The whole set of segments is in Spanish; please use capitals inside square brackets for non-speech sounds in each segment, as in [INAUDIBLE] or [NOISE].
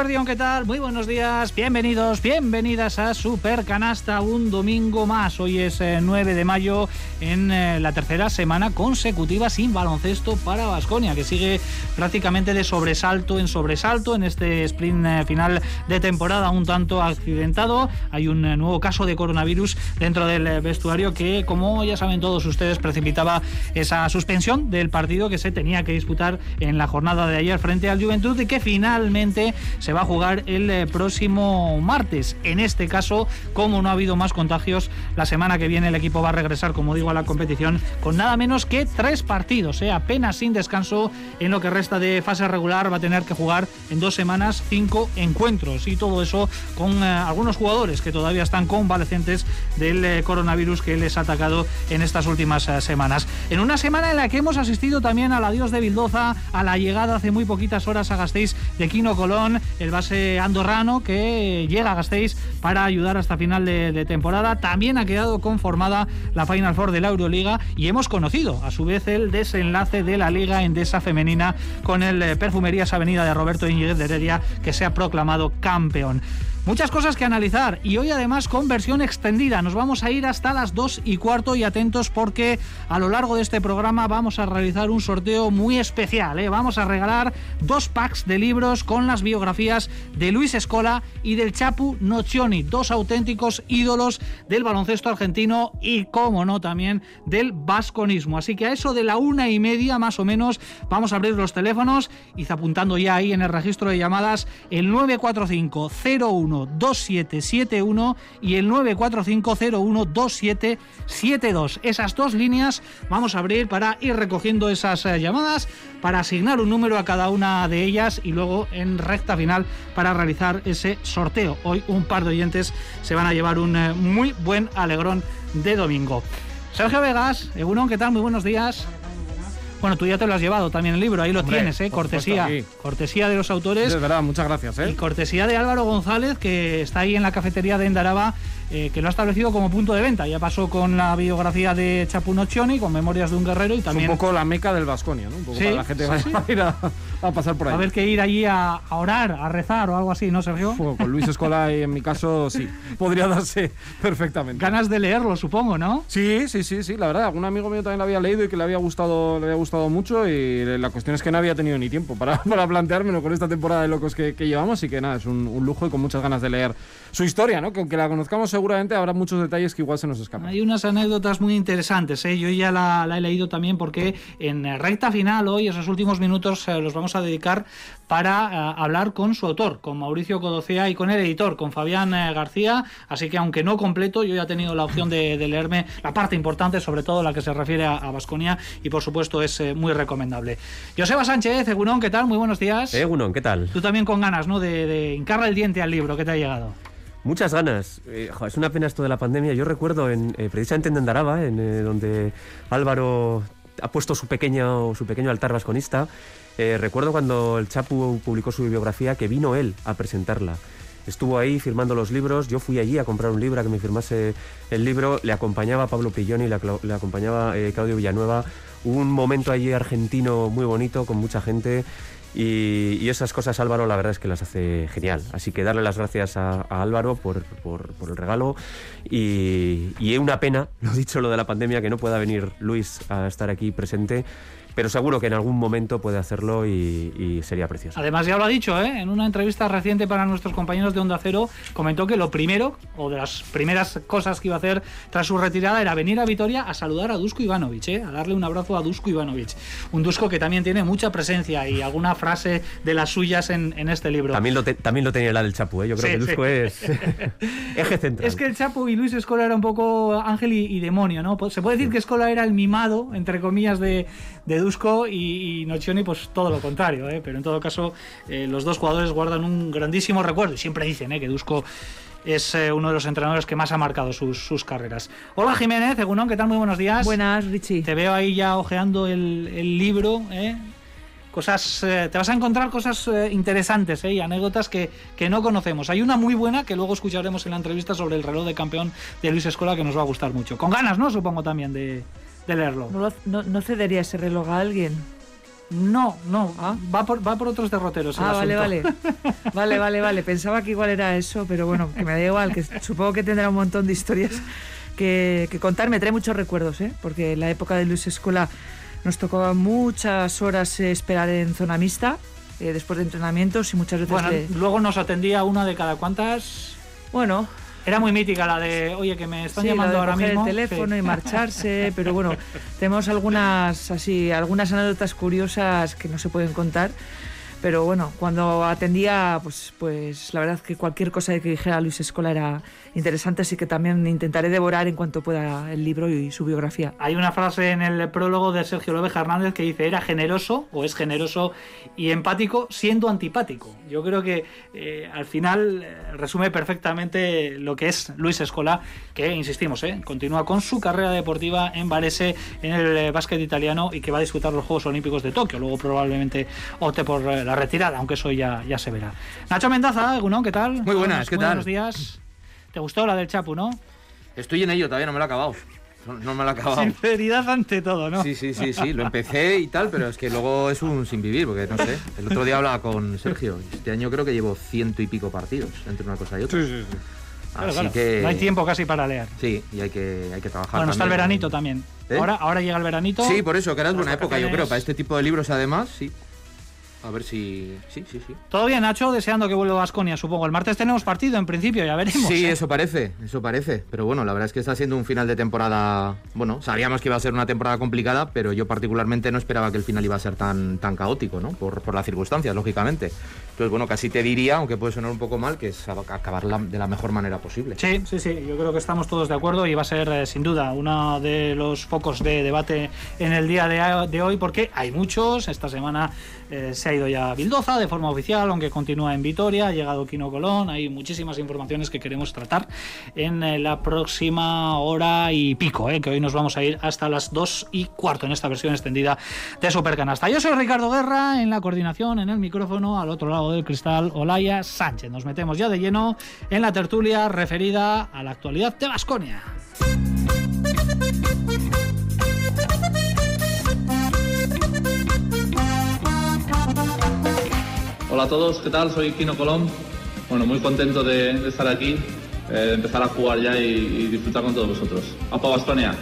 Guardión, ¿qué tal? Muy buenos días, bienvenidos, bienvenidas a Super Canasta, un domingo más. Hoy es 9 eh, de mayo en eh, la tercera semana consecutiva sin baloncesto para Vasconia, que sigue prácticamente de sobresalto en sobresalto en este sprint eh, final de temporada, un tanto accidentado. Hay un nuevo caso de coronavirus dentro del vestuario que, como ya saben todos ustedes, precipitaba esa suspensión del partido que se tenía que disputar en la jornada de ayer frente al Juventud y que finalmente se va a jugar el eh, próximo martes. En este caso, como no ha habido más contagios, la semana que viene el equipo va a regresar, como digo, a la competición con nada menos que tres partidos, eh, apenas sin descanso en lo que resta de fase regular. Va a tener que jugar en dos semanas cinco encuentros y todo eso con eh, algunos jugadores que todavía están convalecientes del coronavirus que les ha atacado en estas últimas semanas. En una semana en la que hemos asistido también al adiós de Bildoza, a la llegada hace muy poquitas horas a Gasteiz de Quino Colón el base andorrano que llega a Gasteiz para ayudar hasta final de, temporada. También ha quedado conformada la Final Four de la Euroliga y hemos conocido a su vez el desenlace de la Liga Endesa Femenina con el eh, Perfumerías Avenida de Roberto Íñiguez de Heredia que se ha proclamado campeón. Muchas cosas que analizar y hoy además con versión extendida. Nos vamos a ir hasta las 2 y cuarto y atentos porque a lo largo de este programa vamos a realizar un sorteo muy especial. ¿eh? Vamos a regalar dos packs de libros con las biografías de Luis Escola y del Chapu Nocioni, dos auténticos ídolos del baloncesto argentino y, como no, también del vasconismo. Así que a eso de la una y media más o menos vamos a abrir los teléfonos y apuntando ya ahí en el registro de llamadas el 945 01 2771 y el 945012772. Esas dos líneas vamos a abrir para ir recogiendo esas eh, llamadas, para asignar un número a cada una de ellas y luego en recta final para realizar ese sorteo. Hoy un par de oyentes se van a llevar un eh, muy buen alegrón de domingo. Sergio Vegas, Egunon, ¿qué tal? Muy buenos días. Bueno, tú ya te lo has llevado también el libro, ahí lo tienes, ¿eh? Cortesía. Cortesía de los autores. Es verdad, muchas gracias, ¿eh? Y cortesía de Álvaro González, que está ahí en la cafetería de Endaraba eh, que lo ha establecido como punto de venta. Ya pasó con la biografía de Chapunoccioni, con Memorias de un Guerrero y también... un poco la meca del Vasconia, ¿no? Un poco para la gente va a ir a, pasar por ahí. A ver que ir allí a, orar, a rezar o algo así, ¿no, Sergio? con Luis Escola y en mi caso sí, podría darse perfectamente. Ganas de leerlo, supongo, ¿no? Sí, sí, sí, sí, la verdad. Algún amigo mío también lo había leído y que le había gustado, le había gustado mucho y la cuestión es que no había tenido ni tiempo para, [LAUGHS] para planteármelo con esta temporada de locos que, llevamos y que nada, es un, un, lujo y con muchas ganas de leer su historia, ¿no? Que aunque la conozcamos seguramente habrá muchos detalles que igual se nos escapan. Hay unas anécdotas muy interesantes, ¿eh? yo ya la, he leído también porque en recta final hoy, esos últimos minutos, eh, los vamos a dedicar para eh, hablar con su autor, con Mauricio Codocea y con el editor, con Fabián eh, García. Así que aunque no completo, yo ya he tenido la opción de, leerme la parte importante, sobre todo la que se refiere a Vasconia, y por supuesto es muy recomendable. Joseba Sánchez, Egunón, ¿qué tal? Muy buenos días. Egunón, ¿qué tal? Tú también con ganas, ¿no? De, de hincarle el diente al libro, ¿qué te ha llegado? Muchas ganas. Eh, es una pena esto de la pandemia. Yo recuerdo en, eh, precisamente en Dendaraba, en, eh, donde Álvaro ha puesto su pequeño, su pequeño altar vasconista. recuerdo cuando el Chapu publicó su bibliografía que vino él a presentarla. Estuvo ahí firmando los libros, yo fui allí a comprar un libro, a que me firmase el libro, le acompañaba Pablo Pilloni, le, le acompañaba Claudio Villanueva, un momento allí argentino muy bonito, con mucha gente, y, esas cosas Álvaro la verdad es que las hace genial. Así que darle las gracias a, Álvaro por, por, el regalo y, y una pena, [LAUGHS] lo dicho, lo de la pandemia, que no pueda venir Luis a estar aquí presente pero seguro que en algún momento puede hacerlo y, sería precioso. Además, ya lo ha dicho, ¿eh? en una entrevista reciente para nuestros compañeros de Onda Cero, comentó que lo primero, o de las primeras cosas que iba a hacer tras su retirada, era venir a Vitoria a saludar a Dusko Ivanovic, ¿eh? a darle un abrazo a Dusko Ivanovic. Un Dusko que también tiene mucha presencia y alguna frase de las suyas en, este libro. También lo, también lo tenía la del Chapu, ¿eh? yo creo que Dusko es [LAUGHS] eje central. Es que el Chapu y Luis Escola era un poco ángel y, demonio, ¿no? Se puede decir que Escola era el mimado, entre comillas, de, de Dusko y, Nocioni pues todo lo contrario, ¿eh? pero en todo caso eh, los dos jugadores guardan un grandísimo recuerdo y siempre dicen ¿eh? que Dusko es uno de los entrenadores que más ha marcado sus, carreras. Hola Jiménez, Egunon, ¿qué tal? Muy buenos días. Buenas, Richie. Te veo ahí ya ojeando el, libro, cosas te vas a encontrar cosas interesantes y anécdotas que, que, no conocemos. Hay una muy buena que luego escucharemos en la entrevista sobre el reloj de campeón de Luis Escola que nos va a gustar mucho. Con ganas, ¿no? Supongo también de, leerlo. ¿No, no, cedería ese reloj a alguien? No, no, Ah. va, por, va por otros derroteros. el Ah, vale, asunto. vale. [LAUGHS] Vale, vale, vale. Pensaba que igual era eso, pero bueno, que me da igual, que supongo que tendrá un montón de historias que, que contar. Me trae muchos recuerdos, ¿eh? Porque en la época de Luis Escola nos tocaba muchas horas esperar en zona mixta, eh, después de entrenamientos y muchas veces... Bueno, luego nos atendía una de cada cuantas. Bueno, Era muy mítica la de, oye, que me están sí, llamando ahora coger mismo. el teléfono Sí. y marcharse, [LAUGHS] pero bueno, tenemos algunas así, algunas anécdotas curiosas que no se pueden contar. Pero bueno, cuando atendía, pues, pues la verdad que cualquier cosa que dijera Luis Escola era interesante, así que también intentaré devorar en cuanto pueda el libro y su biografía. Hay una frase en el prólogo de Sergio López Hernández que dice, era generoso o es generoso y empático siendo antipático. Yo creo que eh, al final eh, resume perfectamente lo que es Luis Escola, que, insistimos, eh, continúa con su carrera deportiva en Varese, en el eh, básquet italiano y que va a disputar los Juegos Olímpicos de Tokio. Luego probablemente opte por eh, la retirada, aunque eso ya, ya se verá. Nacho Mendaza, ¿no? ¿Qué tal? Muy buenas, ¿qué Muy tal? Buenos días. ¿Te gustó la del Chapu, no? Estoy en ello, todavía no me lo he acabado. No, no me lo he acabado. Sinceridad ante todo, ¿no? Sí, sí, sí, sí, lo empecé y tal, pero es que luego es un sin vivir, porque no sé. El otro día hablaba con Sergio, este año creo que llevo ciento y pico partidos entre una cosa y otra. Sí, sí, sí. Claro, Así claro. que. No hay tiempo casi para leer. Sí, y hay que, hay que trabajar. Bueno, está el también. veranito también. ¿Eh? Ahora, ahora llega el veranito. Sí, por eso, que Las buena época, yo creo, para este tipo de libros además, sí. A ver si. Sí, sí, sí. Todo bien, Nacho, deseando que vuelva Vasconia, supongo. El martes tenemos partido, en principio, ya veremos. Sí, ¿eh? eso parece, eso parece. Pero bueno, la verdad es que está siendo un final de temporada. Bueno, sabíamos que iba a ser una temporada complicada, pero yo particularmente no esperaba que el final iba a ser tan, tan caótico, ¿no? Por, por las circunstancias, lógicamente. Entonces, bueno, casi te diría, aunque puede sonar un poco mal, que es acabar de la mejor manera posible. Sí, sí, sí, yo creo que estamos todos de acuerdo y va a ser eh, sin duda uno de los focos de debate en el día de, hoy porque hay muchos. Esta semana eh, se ha ido ya a Bildoza de forma oficial, aunque continúa en Vitoria, ha llegado Quino Colón, hay muchísimas informaciones que queremos tratar en eh, la próxima hora y pico, eh, que hoy nos vamos a ir hasta las dos y cuarto en esta versión extendida de Supercanasta. Yo soy Ricardo Guerra, en la coordinación, en el micrófono, al otro lado del cristal, Olaya Sánchez. Nos metemos ya de lleno en la tertulia referida a la actualidad de Basconia. Hola a todos, ¿qué tal? Soy Kino Colón. Bueno, muy contento de, estar aquí, eh, empezar a jugar ya y, y disfrutar con todos vosotros. ¡Apa Bastonia!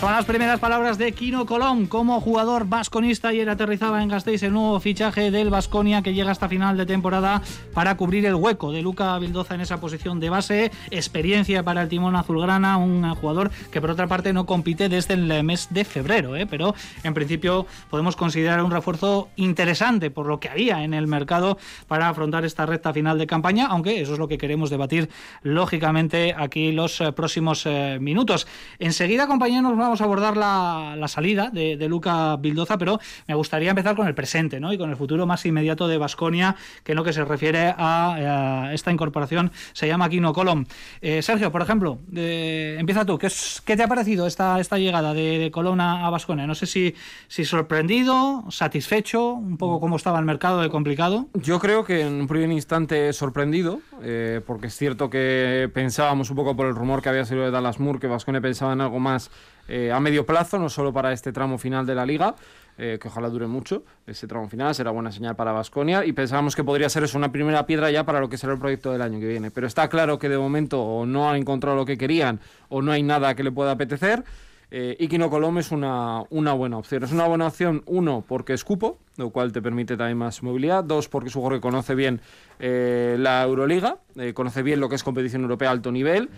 Son las primeras palabras de Kino Colón como jugador vasconista. Ayer aterrizaba en Gasteiz el nuevo fichaje del Vasconia que llega hasta final de temporada para cubrir el hueco de Luca Vildoza en esa posición de base. Experiencia para el timón azulgrana, un jugador que por otra parte no compite desde el mes de febrero, ¿eh? pero en principio podemos considerar un refuerzo interesante por lo que había en el mercado para afrontar esta recta final de campaña, aunque eso es lo que queremos debatir lógicamente aquí los eh, próximos eh, minutos. Enseguida, compañeros, vamos a abordar la, salida de, de Luca Bildoza, pero me gustaría empezar con el presente ¿no? y con el futuro más inmediato de Basconia, que en lo que se refiere a, eh, esta incorporación se llama Kino Colom. Eh, Sergio, por ejemplo, empieza tú. ¿Qué, te ha parecido esta, esta llegada de, de Colón a, Basconia? No sé si, sorprendido, satisfecho, un poco cómo estaba el mercado de complicado. Yo creo que en un primer instante sorprendido, eh, porque es cierto que pensábamos un poco por el rumor que había salido de Dallas Moore, que Vascone pensaba en algo más eh, a medio plazo, no solo para este tramo final de la liga, eh, que ojalá dure mucho ese tramo final, será buena señal para Vasconia, y pensábamos que podría ser eso una primera piedra ya para lo que será el proyecto del año que viene. Pero está claro que de momento o no han encontrado lo que querían o no hay nada que le pueda apetecer. Eh, y Kino Colom es una, buena opción. Es una buena opción, uno, porque es cupo, lo cual te permite también más movilidad. Dos, porque es un conoce bien eh, la Euroliga, conoce bien lo que es competición europea a alto nivel.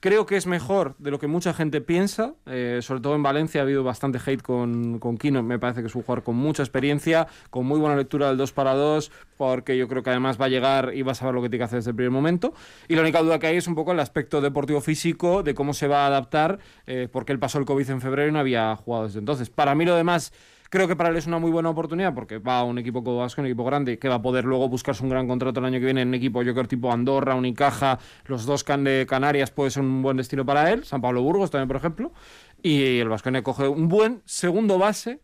Creo que es mejor de lo que mucha gente piensa, eh, sobre todo en Valencia ha habido bastante hate con, con Kino, me parece que es un jugador con mucha experiencia, con muy buena lectura del 2 para 2, porque yo creo que además va a llegar y va a saber lo que tiene que hacer desde el primer momento. Y la única duda que hay es un poco el aspecto deportivo físico, de cómo se va a adaptar, eh, porque él pasó el COVID en febrero y no había jugado desde entonces. Para mí lo demás... Creo que para él es una muy buena oportunidad porque va a un equipo como Vasco, un equipo grande, que va a poder luego buscarse un gran contrato el año que viene en un equipo, yo creo, tipo Andorra, Unicaja, los dos can de Canarias puede ser un buen destino para él, San Pablo Burgos también, por ejemplo. Y el Vasconia coge un buen segundo base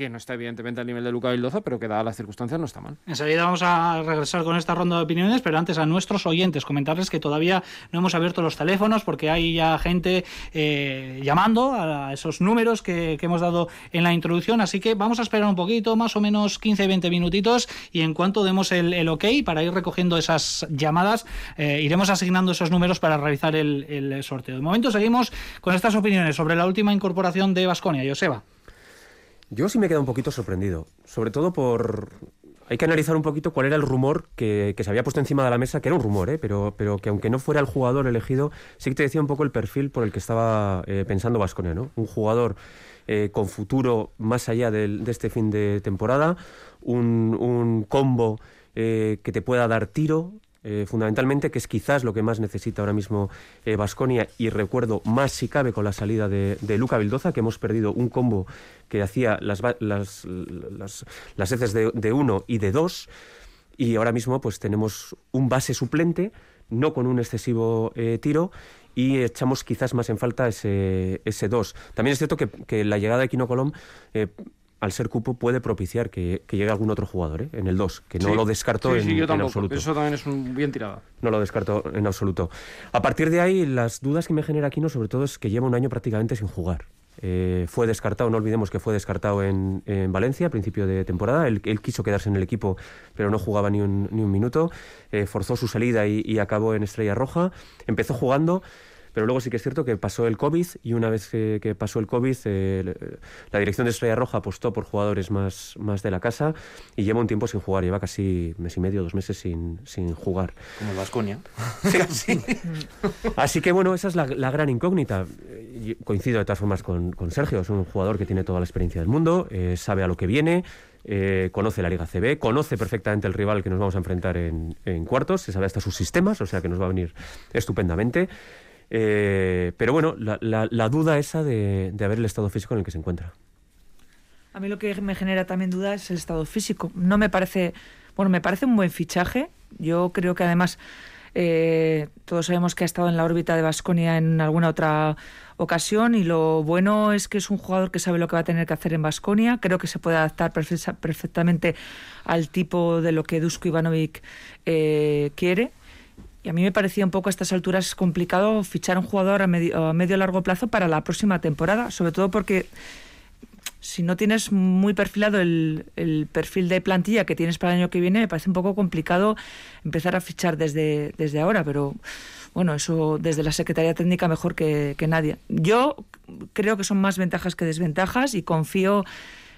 que no está evidentemente al nivel de Luca Vildoza, pero que dadas las circunstancias no está mal. Enseguida vamos a regresar con esta ronda de opiniones, pero antes a nuestros oyentes comentarles que todavía no hemos abierto los teléfonos porque hay ya gente eh, llamando a esos números que, hemos dado en la introducción, así que vamos a esperar un poquito, más o menos 15-20 minutitos y en cuanto demos el, el, ok para ir recogiendo esas llamadas, eh, iremos asignando esos números para realizar el, el sorteo. De momento seguimos con estas opiniones sobre la última incorporación de Vasconia. Joseba. Yo sí me he quedado un poquito sorprendido, sobre todo por... Hay que analizar un poquito cuál era el rumor que, que se había puesto encima de la mesa, que era un rumor, ¿eh? pero, pero que aunque no fuera el jugador elegido, sí que te decía un poco el perfil por el que estaba eh, pensando Vasconia, ¿no? Un jugador eh, con futuro más allá de, de, este fin de temporada, un, un combo eh, que te pueda dar tiro, eh, fundamentalmente, que es quizás lo que más necesita ahora mismo Vasconia, eh, y recuerdo más si cabe con la salida de, de, Luca Vildoza, que hemos perdido un combo que hacía las, las, las, las heces de, de uno y de dos, y ahora mismo pues tenemos un base suplente, no con un excesivo eh, tiro, y echamos quizás más en falta ese, ese dos. También es cierto que, que la llegada de Quino Colom al ser cupo puede propiciar que, que llegue algún otro jugador ¿eh? en el 2, que no sí, lo descarto sí, sí, en, yo en, absoluto. Eso también es un bien tirado. No lo descarto en absoluto. A partir de ahí, las dudas que me genera Aquino sobre todo es que lleva un año prácticamente sin jugar. Eh, fue descartado, no olvidemos que fue descartado en, en Valencia a principio de temporada. Él, él, quiso quedarse en el equipo, pero no jugaba ni un, ni un minuto. Eh, forzó su salida y, y acabó en Estrella Roja. Empezó jugando pero luego sí que es cierto que pasó el COVID y una vez que, que pasó el COVID, eh, la dirección de Estrella Roja apostó por jugadores más, más de la casa y lleva un tiempo sin jugar, lleva casi mes y medio, dos meses sin, sin jugar. Como el Vasconia. [LAUGHS] Sí. Así que bueno, esa es la, la, gran incógnita. Coincido de todas formas con, con, Sergio, es un jugador que tiene toda la experiencia del mundo, eh, sabe a lo que viene. Eh, conoce la Liga CB, conoce perfectamente el rival que nos vamos a enfrentar en, en cuartos, se sabe hasta sus sistemas, o sea que nos va a venir estupendamente. Eh, pero bueno, la, la, la duda esa de, ver el estado físico en el que se encuentra. A mí lo que me genera también duda es el estado físico. No me parece, bueno, me parece un buen fichaje. Yo creo que además eh, todos sabemos que ha estado en la órbita de Basconia en alguna otra ocasión y lo bueno es que es un jugador que sabe lo que va a tener que hacer en Basconia. Creo que se puede adaptar perfectamente al tipo de lo que Dusko Ivanovic eh, quiere y a mí me parecía un poco a estas alturas complicado fichar un jugador a medio, a medio largo plazo para la próxima temporada, sobre todo porque si no tienes muy perfilado el, el, perfil de plantilla que tienes para el año que viene, me parece un poco complicado empezar a fichar desde, desde ahora, pero bueno, eso desde la Secretaría Técnica mejor que, que nadie. Yo creo que son más ventajas que desventajas y confío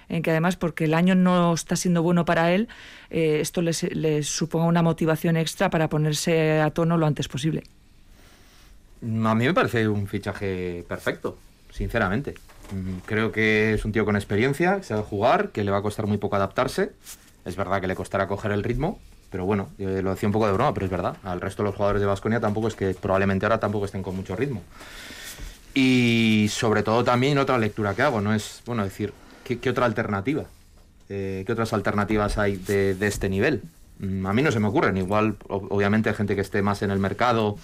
en que además porque el año no está siendo bueno para él, eh, esto les, suponga una motivación extra para ponerse a tono lo antes posible. A mí me parece un fichaje perfecto, sinceramente. Creo que es un tío con experiencia, que sabe jugar, que le va a costar muy poco adaptarse. Es verdad que le costará coger el ritmo, pero bueno, lo decía un poco de broma, pero es verdad. Al resto de los jugadores de Vasconia tampoco es que probablemente ahora tampoco estén con mucho ritmo. Y sobre todo también otra lectura que hago, no es, bueno, decir, ¿qué, otra alternativa? Eh, ¿Qué otras alternativas hay de, este nivel? Mm, a mí no se me ocurren. Igual, obviamente, gente que esté más en el mercado,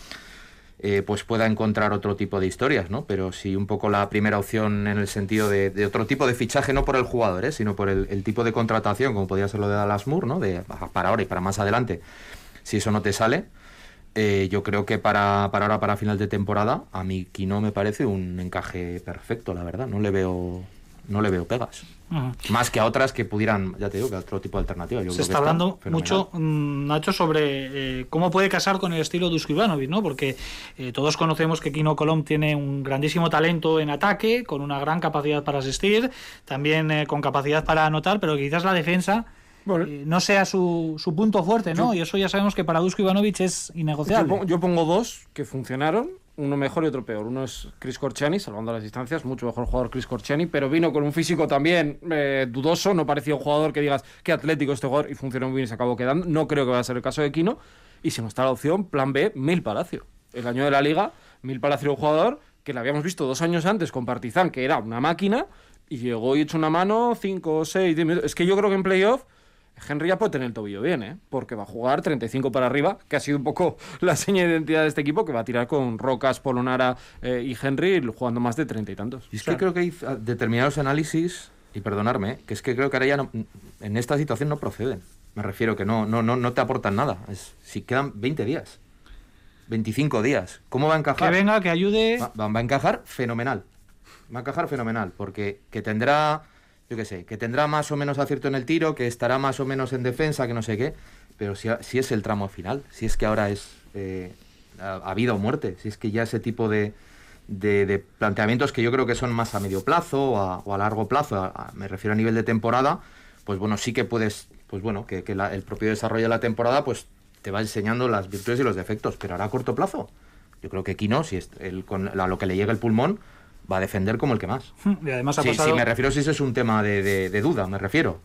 eh, pues pueda encontrar otro tipo de historias, ¿no? Pero si un poco la primera opción en el sentido de, otro tipo de fichaje, no por el jugador, ¿eh? sino por el, tipo de contratación, como podría ser lo de Dallas Moore, ¿no? De, para ahora y para más adelante, si eso no te sale. Eh, yo creo que para, para ahora, para final de temporada, a mí Kino me parece un encaje perfecto, la verdad. No le veo no le veo pegas. Uh -huh. Más que a otras que pudieran, ya te digo, que a otro tipo de alternativa. Yo Se está hablando mucho, mmm, Nacho, sobre eh, cómo puede casar con el estilo de Dusko Ivanovic, ¿no? Porque eh, todos conocemos que Kino Colom tiene un grandísimo talento en ataque, con una gran capacidad para asistir, también eh, con capacidad para anotar, pero quizás la defensa bueno. eh, no sea su, su, punto fuerte, ¿no? Yo, y eso ya sabemos que para Dusko Ivanovic es innegociable. Yo pongo, yo pongo dos que funcionaron uno mejor y otro peor. Uno es Chris Corchani, salvando las distancias, mucho mejor jugador Chris Corchani, pero vino con un físico también eh, dudoso, no parecía un jugador que digas qué atlético este jugador y funcionó muy bien y se acabó quedando. No creo que vaya a ser el caso de Kino. Y si no está la opción, plan B, Mil Palacio. El año de la liga, Mil Palacio un jugador que le habíamos visto dos años antes con Partizan, que era una máquina, y llegó y echó una mano, cinco, seis, diez minutos. Es que yo creo que en playoff Henry ya puede tener el tobillo bien, ¿eh? porque va a jugar 35 para arriba, que ha sido un poco [LAUGHS] la seña de identidad de este equipo, que va a tirar con Rocas, Polonara eh, y Henry jugando más de 30 y tantos. Y es que creo que hay determinados análisis y perdonarme, ¿eh? que es que creo que ahora ya no- en esta situación no proceden. Me refiero que no, no, no, no te aportan nada. Es, si quedan 20 días, 25 días, ¿cómo va a Que encajar? venga, que ayude. Va, va- va a encajar fenomenal. Va a encajar fenomenal, porque que tendrá, yo qué sé, que tendrá más o menos acierto en el tiro, que estará más o menos en defensa, que no sé qué, pero si, si es el tramo final, si es que ahora es a, vida o muerte, si es que ya ese tipo de, de- planteamientos que yo creo que son más a medio plazo o a, o a largo plazo, me refiero a nivel de temporada, pues bueno, sí que puedes, pues bueno, que, la- el propio desarrollo de la temporada, pues te va enseñando las virtudes y los defectos, pero ahora a corto plazo. Yo creo que Kino, si es el, con a lo que le llega el pulmón, va a defender como el que más. [LAUGHS] Y además ha Sí, pasado, sí, me refiero si ese es un tema de, de- de duda, me refiero.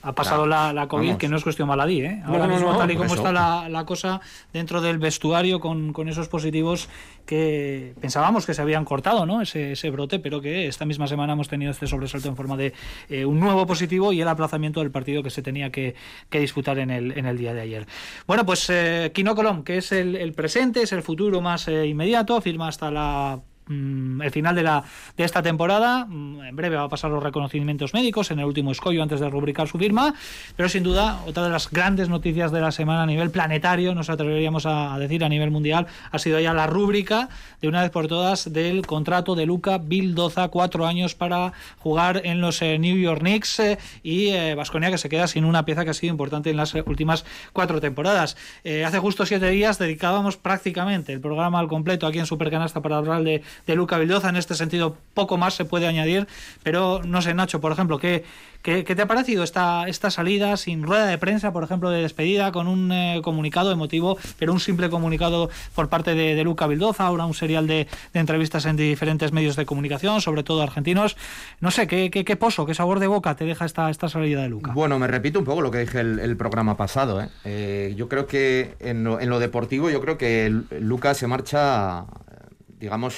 ha pasado Claro. la, la COVID, Vamos. que no es cuestión baladí, ¿eh? Ahora No, no, mismo, no, tal y como eso. está la, la cosa dentro del vestuario con, con esos positivos que pensábamos que se habían cortado, ¿no? Ese, ese brote, pero que esta misma semana hemos tenido este sobresalto en forma de eh, un nuevo positivo y el aplazamiento del partido que se tenía que, que disputar en el, en el día de ayer. Bueno, pues eh, Quino Colom, que es el, el presente, es el futuro más eh, inmediato, firma hasta la el final de, la, de esta temporada. Mm, En breve va a pasar los reconocimientos médicos en el último escollo antes de rubricar su firma. Pero sin duda, otra de las grandes noticias de la semana a nivel planetario, nos atreveríamos a, decir a nivel mundial, ha sido ya la rúbrica de una vez por todas del contrato de Luca Bildoza, cuatro años para jugar en los eh, New York Knicks eh, y Vasconia que se queda sin una pieza que ha sido importante en las eh, últimas cuatro temporadas. Eh, hace justo siete días dedicábamos prácticamente el programa al completo aquí en Supercanasta para hablar de, de Luca Bildoza. En este sentido, poco más se puede añadir, pero no sé, Nacho, por ejemplo, ¿qué, qué, qué te ha parecido esta, esta salida sin rueda de prensa, por ejemplo, de despedida, con un eh, comunicado emotivo, pero un simple comunicado por parte de, de Luca Bildoza, ahora un serial de, de entrevistas en diferentes medios de comunicación, sobre todo argentinos? No sé, ¿qué, qué, qué pozo, qué sabor de boca te deja esta, esta salida de Luca? Bueno, me repito un poco lo que dije el, el programa pasado. ¿eh? Eh, yo creo que en lo, en lo deportivo, yo creo que Lucas se marcha, digamos,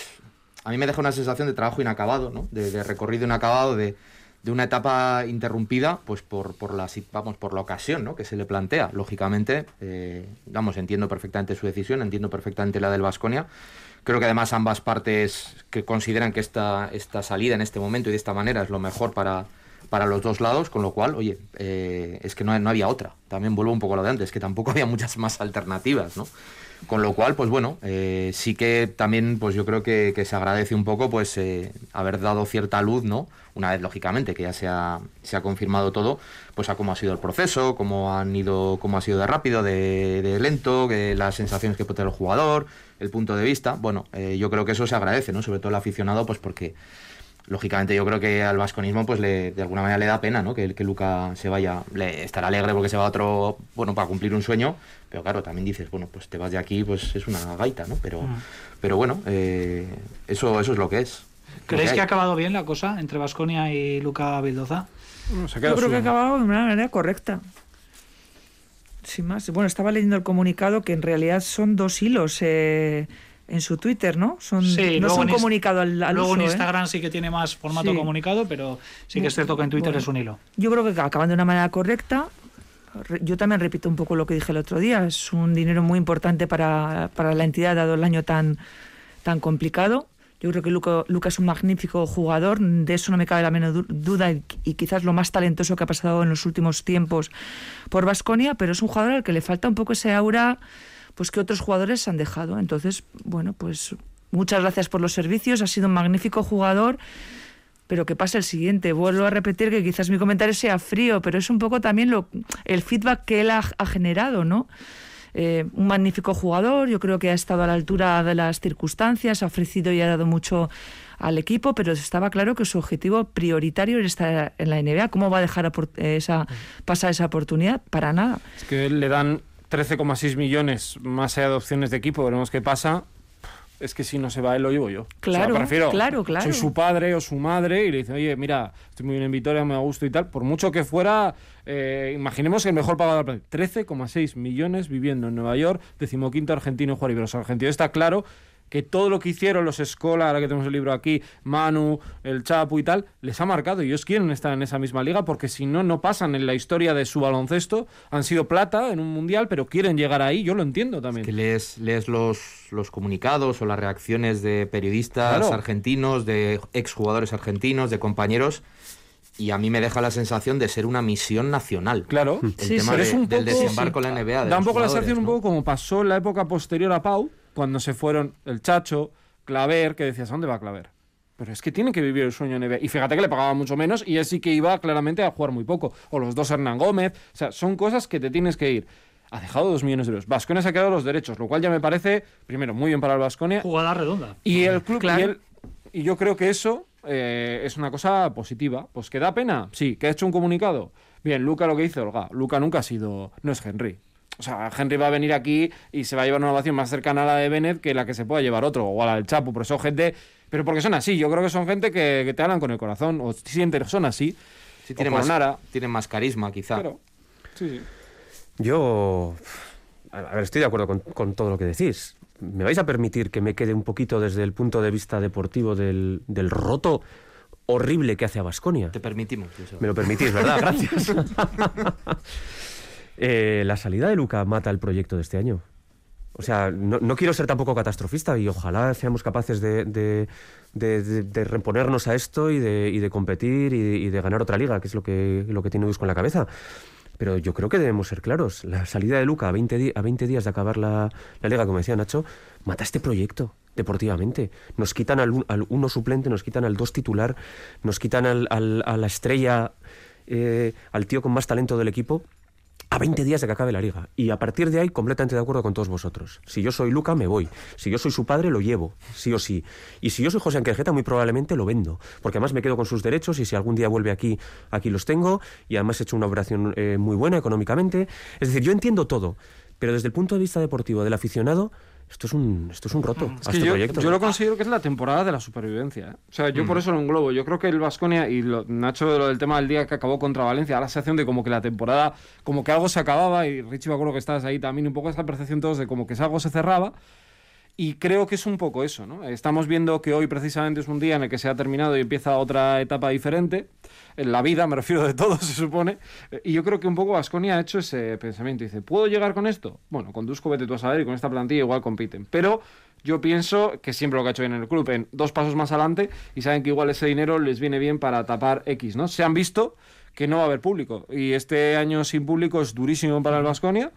a mí me deja una sensación de trabajo inacabado, ¿no? de, recorrido inacabado, de, de una etapa interrumpida, pues por, por la vamos por la ocasión, ¿no? que se le plantea. Lógicamente, eh, vamos, entiendo perfectamente su decisión, entiendo perfectamente la del Vasconia. Creo que además ambas partes que consideran que esta, esta salida en este momento y de esta manera es lo mejor para, para los dos lados, con lo cual, oye, eh, es que no, no había otra. También vuelvo un poco a lo de antes, que tampoco [LAUGHS] había muchas más alternativas, ¿no? Con lo cual, pues bueno, eh, sí que también, pues yo creo que, se agradece un poco, pues eh, haber dado cierta luz, ¿no? Una vez, lógicamente, que ya se ha, se ha confirmado todo, pues a cómo ha sido el proceso, cómo han ido, cómo ha sido de rápido, de, de lento, que las sensaciones que puede tener el jugador, el punto de vista. Bueno, eh, yo creo que eso se agradece, ¿no? Sobre todo el aficionado, pues porque lógicamente yo creo que al vasconismo pues le, de alguna manera le da pena ¿no? que, que Luca se vaya le estará alegre porque se va a otro bueno para cumplir un sueño pero claro también dices bueno pues te vas de aquí pues es una gaita no pero pero bueno eh, eso eso es lo que es ¿Creéis que ha acabado bien la cosa entre Vasconia y Luca queda Yo creo que ha acabado de una manera correcta. Sin más. Bueno, estaba leyendo el comunicado que en realidad son dos hilos eh, en su Twitter, ¿no? Son, Sí, no son comunicado al, al Luego en ¿eh? Instagram sí que tiene más formato Sí. comunicado, pero sí que es cierto que en Twitter Bueno. es un hilo. Yo creo que acaban de una manera correcta. Yo también repito un poco lo que dije el otro día. Es un dinero muy importante para, para la entidad, dado el año tan, tan complicado. Yo creo que Luca, Luca es un magnífico jugador, de eso no me cabe la menor du- duda, y, y quizás lo más talentoso que ha pasado en los últimos tiempos por Vasconia, pero es un jugador al que le falta un poco ese aura pues que otros jugadores han dejado. Entonces, bueno, pues muchas gracias por los servicios, ha sido un magnífico jugador pero que pase el siguiente. Vuelvo a repetir que quizás mi comentario sea frío, pero es un poco también lo, el feedback que él ha, generado, ¿no? Eh, un magnífico jugador, yo creo que ha estado a la altura de las circunstancias, ha ofrecido y ha dado mucho al equipo, pero estaba claro que su objetivo prioritario era estar en la NBA. ¿Cómo va a dejar esa, pasar esa oportunidad? Para nada. Es que le dan 13,6 millones más allá de opciones de equipo, veremos qué pasa. Es que si no se va él, lo llevo yo. Claro, me refiero, claro, claro. Soy su padre o su madre y le dice, oye, mira, estoy muy bien en Vitoria, me da gusto y tal. Por mucho que fuera, eh, imaginemos que el mejor pagador del planeta. 13,6 millones viviendo en Nueva York, decimoquinto argentino jugar y los argentinos. Está claro que todo lo que hicieron los Escola, ahora que tenemos el libro aquí, Manu, el Chapu y tal, les ha marcado y ellos quieren estar en esa misma liga porque si no, no pasan en la historia de su baloncesto. Han sido plata en un mundial, pero quieren llegar ahí, yo lo entiendo también. que lees, lees los, los comunicados o las reacciones de periodistas Claro. argentinos, de exjugadores argentinos, de compañeros, y a mí me deja la sensación de ser una misión nacional. Claro. El Sí, tema sí. de- Es un del poco- desembarco en la NBA. de Da un poco la sensación un ¿no? poco como pasó en la época posterior a Pau, cuando se fueron el Chacho, Claver, que decías, ¿a dónde va Claver? Pero es que tiene que vivir el sueño NBA. Y fíjate que le pagaban mucho menos y él sí que iba claramente a jugar muy poco. O los dos Hernán Gómez. O sea, son cosas que te tienes que ir. Ha dejado dos millones de euros. Vasconia se ha quedado los derechos, lo cual ya me parece, primero, muy bien para el Vasconia. Jugada redonda. Y el club, Claro. y, él- y yo creo que eso eh, es una cosa positiva. Pues que da pena, sí, que ha hecho un comunicado. Bien, Luca lo que dice Olga, Luca nunca ha sido, no es Henry. O sea, Henry va a venir aquí y se va a llevar una ovación más cercana a la de Bennett que la que se pueda llevar otro, o a la del Chapo, pero son gente, pero porque son así, yo creo que son gente que, que te hablan con el corazón, o sienten, son así. Sí, o tiene, con más, Nara. tiene más carisma, quizá. Pero, sí, sí. Yo, a ver, estoy de acuerdo con, con todo lo que decís. ¿Me vais a permitir que me quede un poquito desde el punto de vista deportivo del, del roto horrible que hace a Basconia? Te permitimos. Me lo permitís, ¿verdad? [LAUGHS] Gracias. [LAUGHS] Eh, la salida de Luca mata el proyecto de este año. O sea, no, quiero ser tampoco catastrofista y ojalá seamos capaces de, reponernos a esto y de, competir y de, ganar otra liga, que es lo que, lo que tiene en la cabeza. Pero yo creo que debemos ser claros. La salida de Luca a 20, di- a 20 días de acabar la, liga, como decía Nacho, mata este proyecto deportivamente. Nos quitan al, al uno suplente, nos quitan al dos titular, nos quitan al- al- a la estrella, eh, al tío con más talento del equipo a 20 días de que acabe la liga. Y a partir de ahí, completamente de acuerdo con todos vosotros. Si yo soy Luca, me voy. Si yo soy su padre, lo llevo, sí o sí. Y si yo soy José Anquejeta, muy probablemente lo vendo. Porque además me quedo con sus derechos y si algún día vuelve aquí, aquí los tengo. Y además he hecho una operación eh, muy buena económicamente. Es decir, yo entiendo todo. Pero desde el punto de vista deportivo del aficionado, esto es un, esto es un roto Es que este yo, proyecto. yo lo considero que es la temporada de la supervivencia. ¿eh? O sea, yo por eso lo englobo. Yo creo que el Vasconia y lo, Nacho lo del tema del día que acabó contra Valencia, da la sensación de como que la temporada, como que algo se acababa y Richie me acuerdo que estabas ahí también un poco esta percepción todos de como que algo se cerraba. Y creo que es un poco eso, ¿no? Estamos viendo que hoy precisamente es un día en el que se ha terminado y empieza otra etapa diferente, en la vida, me refiero de todo, [LAUGHS] se supone. Eh, Y yo creo que un poco Vasconia ha hecho ese pensamiento. Dice, ¿puedo llegar con esto? Bueno, con Dusko vete tú a saber y con esta plantilla igual compiten. Pero yo pienso que siempre lo que ha hecho bien en el club, en dos pasos más adelante, y saben que igual ese dinero les viene bien para tapar X, ¿no? Se han visto que no va a haber público. Y este año sin público es durísimo para el Vasconia.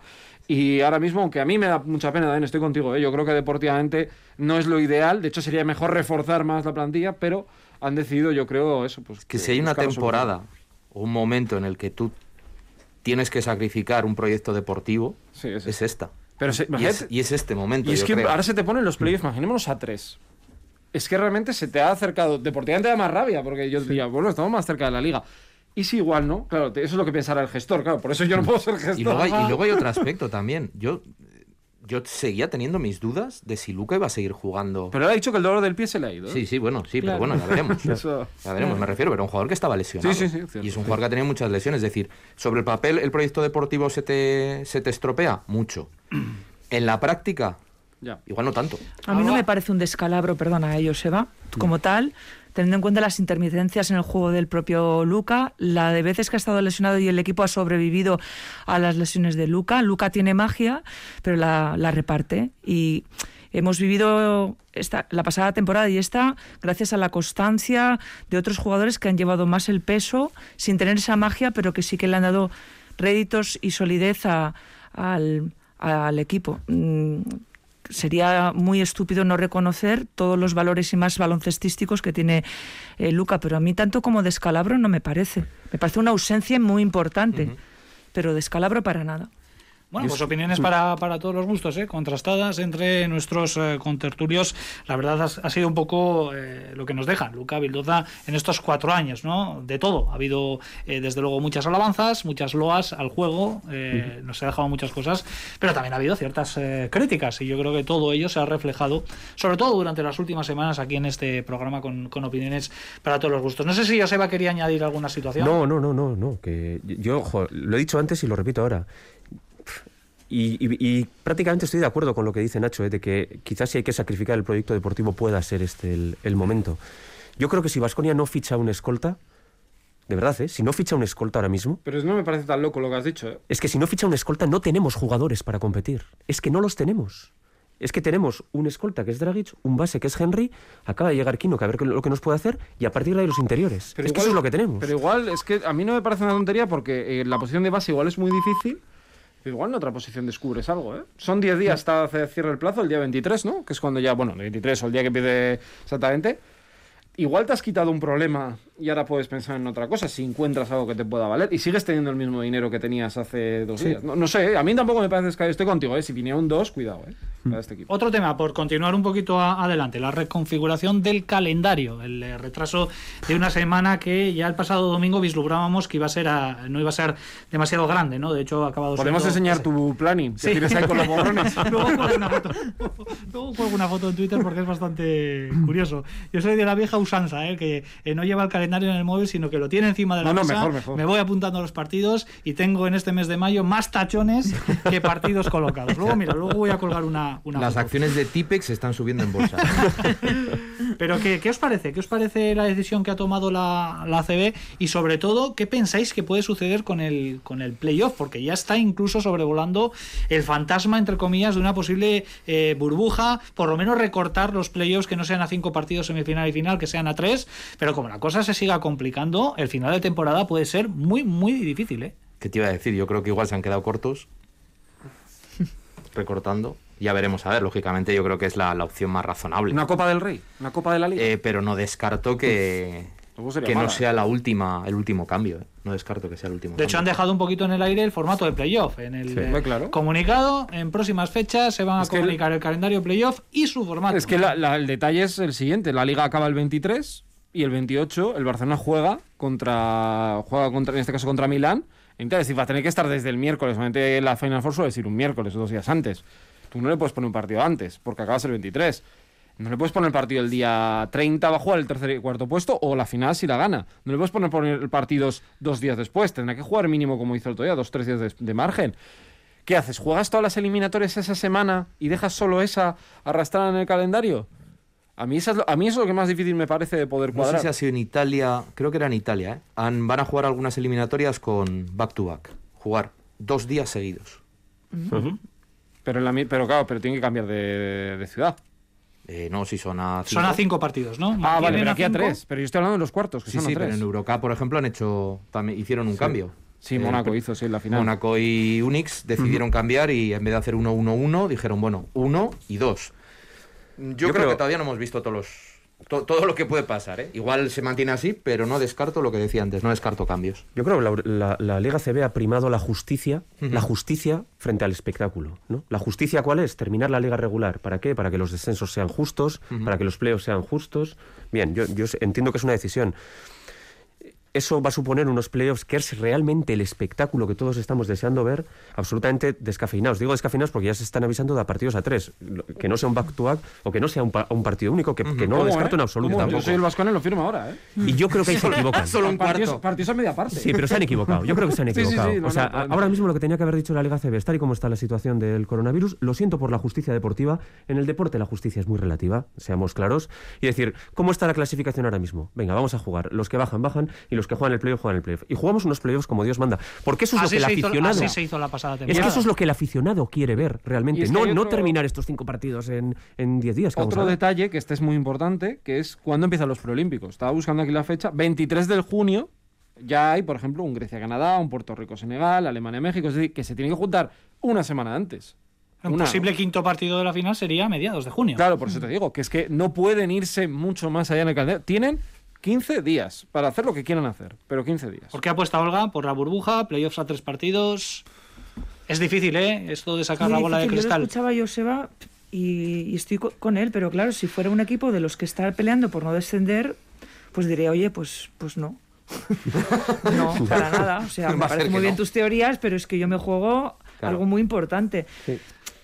Y ahora mismo, aunque a mí me da mucha pena, también estoy contigo, ¿eh? yo creo que deportivamente no es lo ideal. De hecho, sería mejor reforzar más la plantilla, pero han decidido, yo creo, eso. Pues, que si hay una temporada o un momento en el que tú tienes que sacrificar un proyecto deportivo, Sí, es es esta. Pero se- Y es, y es este momento. Y es yo que creo. ahora se te ponen los playoffs, imaginémonos a tres. Es que realmente se te ha acercado. Deportivamente da más rabia, porque yo diría, bueno, estamos más cerca de la liga. Y si igual, ¿no? Claro, eso es lo que pensará el gestor, claro. Por eso yo no puedo ser [LAUGHS] gestor. Y luego, hay, y luego hay otro [LAUGHS] aspecto también. Yo, yo seguía teniendo mis dudas de si Luca iba a seguir jugando. Pero él ha dicho que el dolor del pie se le ha ido. ¿eh? Sí, sí, bueno, sí, Claro. pero bueno, ya veremos. [LAUGHS] Eso- Ya veremos, me refiero, pero un jugador que estaba lesionado. Sí, sí, sí, cierto, y es un jugador que ha tenido muchas lesiones. Es decir, sobre el papel, ¿el proyecto deportivo se te, se te estropea? Mucho. [CLEARS THROAT] En la práctica, Ya. igual no tanto. A mí no me parece un descalabro, perdona, a ellos, Eva, como tal, teniendo en cuenta las intermitencias en el juego del propio Luca, la de veces que ha estado lesionado y el equipo ha sobrevivido a las lesiones de Luca. Luca tiene magia, pero la, reparte. Y hemos vivido esta, la pasada temporada y esta gracias a la constancia de otros jugadores que han llevado más el peso sin tener esa magia, pero que sí que le han dado réditos y solidez a- al, al equipo. Sería muy estúpido no reconocer todos los valores y más baloncestísticos que tiene eh, Luca, pero a mí tanto como descalabro no me parece. Me parece una ausencia muy importante, pero descalabro para nada. Bueno, pues opiniones para, para todos los gustos, ¿eh? contrastadas entre nuestros eh, contertulios. La verdad ha, ha sido un poco eh, lo que nos deja Luca Vildoza en estos cuatro años, ¿no? De todo. Ha habido, eh, desde luego, muchas alabanzas, muchas loas al juego, eh, nos ha dejado muchas cosas, pero también ha habido ciertas eh, críticas y yo creo que todo ello se ha reflejado, sobre todo durante las últimas semanas aquí en este programa con, con opiniones para todos los gustos. No sé si Joseba quería añadir alguna situación. No, no, no, no, no. Que yo, jo, lo he dicho antes y lo repito ahora. Y, y- y prácticamente estoy de acuerdo con lo que dice Nacho, eh, de que quizás si hay que sacrificar el proyecto deportivo pueda ser este el, el momento. Yo creo que si Vasconia no ficha un escolta, de verdad, ¿eh? si no ficha un escolta ahora mismo, Pero no me parece tan loco lo que has dicho. ¿eh? es que si no ficha un escolta no tenemos jugadores para competir. Es que no los tenemos. es que tenemos un escolta que es Dragic, un base que es Henry, acaba de llegar Kino, que a ver lo que nos puede hacer, y a partir de ahí los interiores. es que igual- eso es lo que tenemos. Pero igual, es que a mí no me parece una tontería porque eh, la posición de base igual es muy difícil. Igual en otra posición descubres algo, ¿eh? Son 10 días hasta cierre el plazo, el día 23, ¿no? Que es cuando ya, bueno, el 23 o el día que pide exactamente. Igual te has quitado un problema y ahora puedes pensar en otra cosa si encuentras algo que te pueda valer y sigues teniendo el mismo dinero que tenías hace dos días. No, no sé, ¿eh? a mí tampoco me parece que estoy contigo, ¿eh? Si viniera un 2, cuidado, ¿eh? Para este equipo. Otro tema, por continuar un poquito a- adelante, la reconfiguración del calendario, el eh, retraso de una semana que ya el pasado domingo vislumbrábamos que iba a ser a- no iba a ser demasiado grande, ¿no? De hecho, ha acabado Podemos siendo- enseñar tu planning, Sí. tienes ahí con los borrones. [LAUGHS] Luego cuelgo una foto. Luego cuelgo una foto en Twitter porque es bastante curioso. Yo soy de la vieja usanza, ¿eh? que eh, no lleva el calendario en el móvil, sino que lo tiene encima de la No, no, mesa. mejor, mejor. Me voy apuntando a los partidos y tengo en este mes de mayo más tachones que partidos colocados. Luego, mira, luego voy a colgar una, una Las foto. acciones de Tipex se están subiendo en bolsa. [LAUGHS] Pero ¿qué, qué os parece? ¿Qué os parece la decisión que ha tomado la, la ACB? Y sobre todo, ¿qué pensáis que puede suceder con el, con el playoff? Porque ya está incluso sobrevolando el fantasma, entre comillas, de una posible eh, burbuja, por lo menos recortar los playoffs que no sean a cinco partidos semifinal y final, que sean a tres. Pero como la cosa se siga complicando, el final de temporada puede ser muy, muy difícil, ¿eh? ¿Qué te iba a decir? Yo creo que igual se han quedado cortos. [LAUGHS] Recortando. Ya veremos a ver, lógicamente yo creo que es la, la opción más razonable. Una Copa del Rey, una Copa de la Liga. Eh, pero no descarto que, que no sea la última, el último cambio. eh. No descarto que sea el último De hecho, han dejado un poquito en el aire el formato de playoff. En el Sí, eh, claro. comunicado, en próximas fechas se van a Es que el- comunicar el, calendario playoff y su formato. Es que la- la- el detalle es el siguiente: la liga acaba el 23 y el 28 el Barcelona juega contra, juega contra en este caso contra Milán. Entonces, si va a tener que estar desde el miércoles, solamente la Final Four suele decir un miércoles o dos días antes. Tú no le puedes poner un partido antes, porque acabas el 23. No le puedes poner el partido el día 30, va a jugar el tercer y cuarto puesto, o la final si la gana. No le puedes poner, poner partidos dos días después. Tendrá que jugar mínimo como hizo el otro día, dos tres días de, de margen. ¿Qué haces? ¿Juegas todas las eliminatorias esa semana y dejas solo esa arrastrada en el calendario? A mí, esa es lo- a mí eso es lo que más difícil me parece de poder No sé cuadrar. si ha sido en Italia, creo que era en Italia, ¿eh? Han- van a jugar algunas eliminatorias con back to back. Jugar dos días seguidos. Pero, en la pero claro, pero tiene que cambiar de, de ciudad. Eh, no, si son a Son a cinco. cinco partidos, ¿no? Ah, vale, pero aquí a cinco. tres. Pero yo estoy hablando de los cuartos, que Sí, son sí, a pero tres. en Eurocup, por ejemplo, han hecho, también hicieron un cambio. Sí, Eh, Mónaco hizo, sí, en la final. Mónaco y Unix decidieron cambiar y en vez de hacer 1-1-1 dijeron, bueno, 1 y 2. Yo, creo, creo- que todavía no hemos visto todos los, to- todo lo que puede pasar. ¿eh? Igual se mantiene así, pero no descarto lo que decía antes, no descarto cambios. Yo creo que la, la- la Liga CB ha primado la justicia, la justicia frente al espectáculo. ¿no? ¿La justicia cuál es? Terminar la liga regular. ¿Para qué? Para que los descensos sean justos, para que los playoffs sean justos. Bien, yo, yo entiendo que es una decisión. Eso va a suponer unos playoffs que es realmente el espectáculo que todos estamos deseando ver, absolutamente descafeinados. Digo descafeinados porque ya se están avisando de partidos a tres. Que no sea un back-to-back o que no sea un, pa- un partido único, que, que no lo ¿Cómo, descarto eh? en absoluto. Yo soy el Vascone, lo firmo ahora, ¿eh? Y yo creo que ahí se [LAUGHS] equivocan. Solo un partidos, cuarto. partidos a media parte. Sí, pero se han equivocado. Yo creo que se han Sí, sí, sí, equivocado. o sea, no, a- no. ahora mismo lo que tenía que haber dicho la Liga CB, tal y como está la situación del coronavirus, lo siento por la justicia deportiva. En el deporte la justicia es muy relativa, seamos claros. Y decir, ¿cómo está la clasificación ahora mismo? Venga, vamos a jugar. Los que bajan, bajan. Y los que juegan el playoff, juegan el playoff. Y jugamos unos playoffs como Dios manda. Porque eso es Así lo que el hizo, aficionado... así se hizo la pasada Es temporada. que eso es lo que el aficionado quiere ver realmente. Es que No, no terminar estos cinco partidos en en 10 días. que vamos a Otro detalle que este es muy importante, que es cuándo empiezan los preolímpicos. Estaba buscando aquí la fecha. 23 de junio ya hay, por ejemplo, un Grecia-Canadá, un Puerto Rico-Senegal, Alemania-México. Es decir, que se tienen que juntar una semana antes. Un Una- posible quinto partido de la final sería a mediados de junio. Claro, por eso te digo, que es que no pueden irse mucho más allá en el calendario. Tienen 15 días para hacer lo que quieran hacer, pero 15 días. ¿Por qué apuesta Olga? Por la burbuja, playoffs a tres partidos. Es difícil, ¿eh? Esto de sacar Muy la bola de difícil. Yo cristal. lo escuchaba a Joseba y, y estoy co- con él, pero claro, si fuera un equipo de los que está peleando por no descender, pues diría, oye, pues, pues no. [LAUGHS] no, para nada. O sea, [LAUGHS] Va me parecen muy bien tus teorías, pero es que yo me juego Claro. algo muy importante.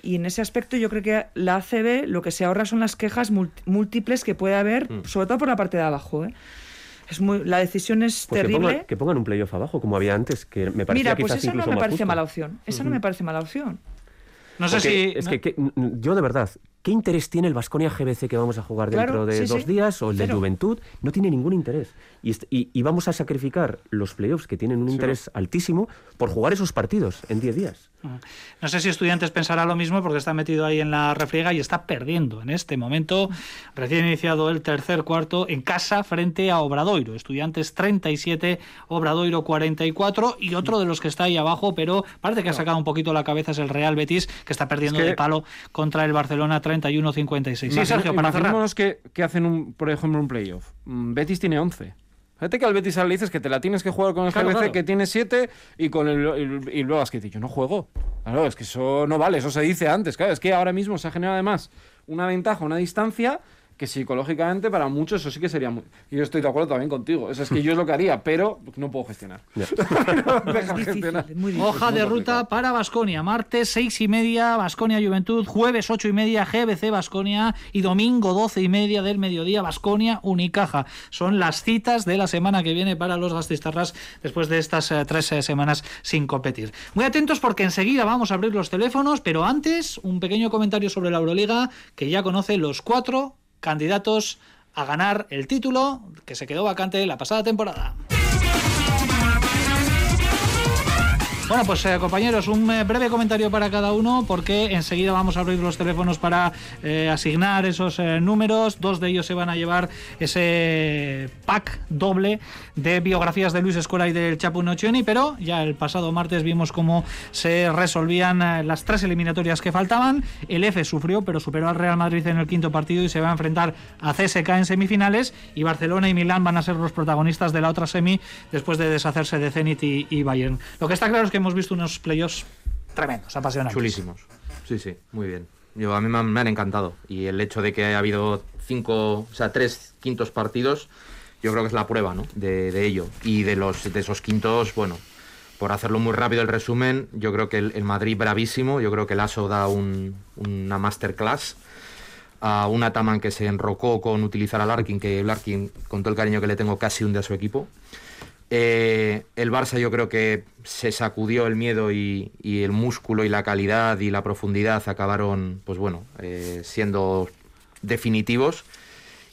Y en ese aspecto yo creo que la ACB lo que se ahorra son las quejas múltiples que puede haber, Mm. sobre todo por la parte de abajo. ¿eh? Es muy, la decisión es Pues que, terrible. pongan, que pongan un playoff abajo, como había antes, que me parecía Mira, pues quizás esa no me parece justo. mala opción. Esa no me parece mala opción. No sé Porque si. Es no- que, que- n- yo de verdad, ¿qué interés tiene el Vasconia GBC que vamos a jugar Claro, dentro de sí, dos sí. días o el de Cero. Juventud? No tiene ningún interés. Y, est- y- y vamos a sacrificar los playoffs que tienen un interés altísimo por jugar esos partidos en 10 días. No sé si Estudiantes pensará lo mismo porque está metido ahí en la refriega y está perdiendo en este momento, recién iniciado el tercer cuarto, en casa frente a Obradoiro. Estudiantes 37, Obradoiro 44 y otro de los que está ahí abajo, pero parece que ha sacado un poquito la cabeza es el Real Betis, que está perdiendo Es que- de palo contra el Barcelona 31-56. Sí, Sergio, para cerrar. que, que hacen, un, por ejemplo, un playoff. Mm, Betis tiene 11. Fíjate que al Betis le dices que te la tienes que jugar con el Claro, GBC, claro. que tiene 7, y con el, el, y luego es que yo no juego. Claro, es que eso no vale, eso se dice antes. Claro, es que ahora mismo se ha generado además una ventaja, una distancia que psicológicamente para muchos eso sí que sería muy... Y yo estoy de acuerdo también contigo. Eso es que yo es lo que haría, pero no puedo gestionar. [LAUGHS] Es deja difícil, gestionar. es muy difícil. Hoja de ruta para Basconia. Martes seis y media, Basconia Juventud. Jueves ocho y media, GBC Basconia. Y domingo doce y media del mediodía, Basconia Unicaja. Son las citas de la semana que viene para los gastistarras después de estas eh, tres eh, semanas sin competir. Muy atentos porque enseguida vamos a abrir los teléfonos, pero antes un pequeño comentario sobre la Euroliga que ya conoce los cuatro candidatos a ganar el título que se quedó vacante la pasada temporada. Bueno, pues eh, compañeros, un eh, breve comentario para cada uno porque enseguida vamos a abrir los teléfonos para eh, asignar esos números. Dos de ellos se van a llevar ese pack doble de biografías de Luis Escuela y del Chapu Nocioni, pero ya el pasado martes vimos cómo se resolvían las tres eliminatorias que faltaban. El F sufrió, pero superó al Real Madrid en el quinto partido y se va a enfrentar a CSK en semifinales y Barcelona y Milán van a ser los protagonistas de la otra semi después de deshacerse de Zenit y Bayern. Lo que está claro es que hemos visto unos playoffs tremendos, apasionantes. Chulísimos. Sí, sí, muy bien. Yo, a mí me han, encantado. Y el hecho de que haya habido cinco, o sea, tres quintos partidos, yo creo que es la prueba, ¿no? De, ello. Y de, los, de esos quintos, bueno, por hacerlo muy rápido el resumen, yo creo que el, el Madrid bravísimo, yo creo que el ASO da un- una masterclass a un Ataman que se enrocó con utilizar a Larkin, que Larkin, con todo el cariño que le tengo, casi hunde a su equipo. Eh, el Barça yo creo que se sacudió el miedo y, y el músculo y la calidad y la profundidad acabaron, pues bueno, eh, siendo definitivos.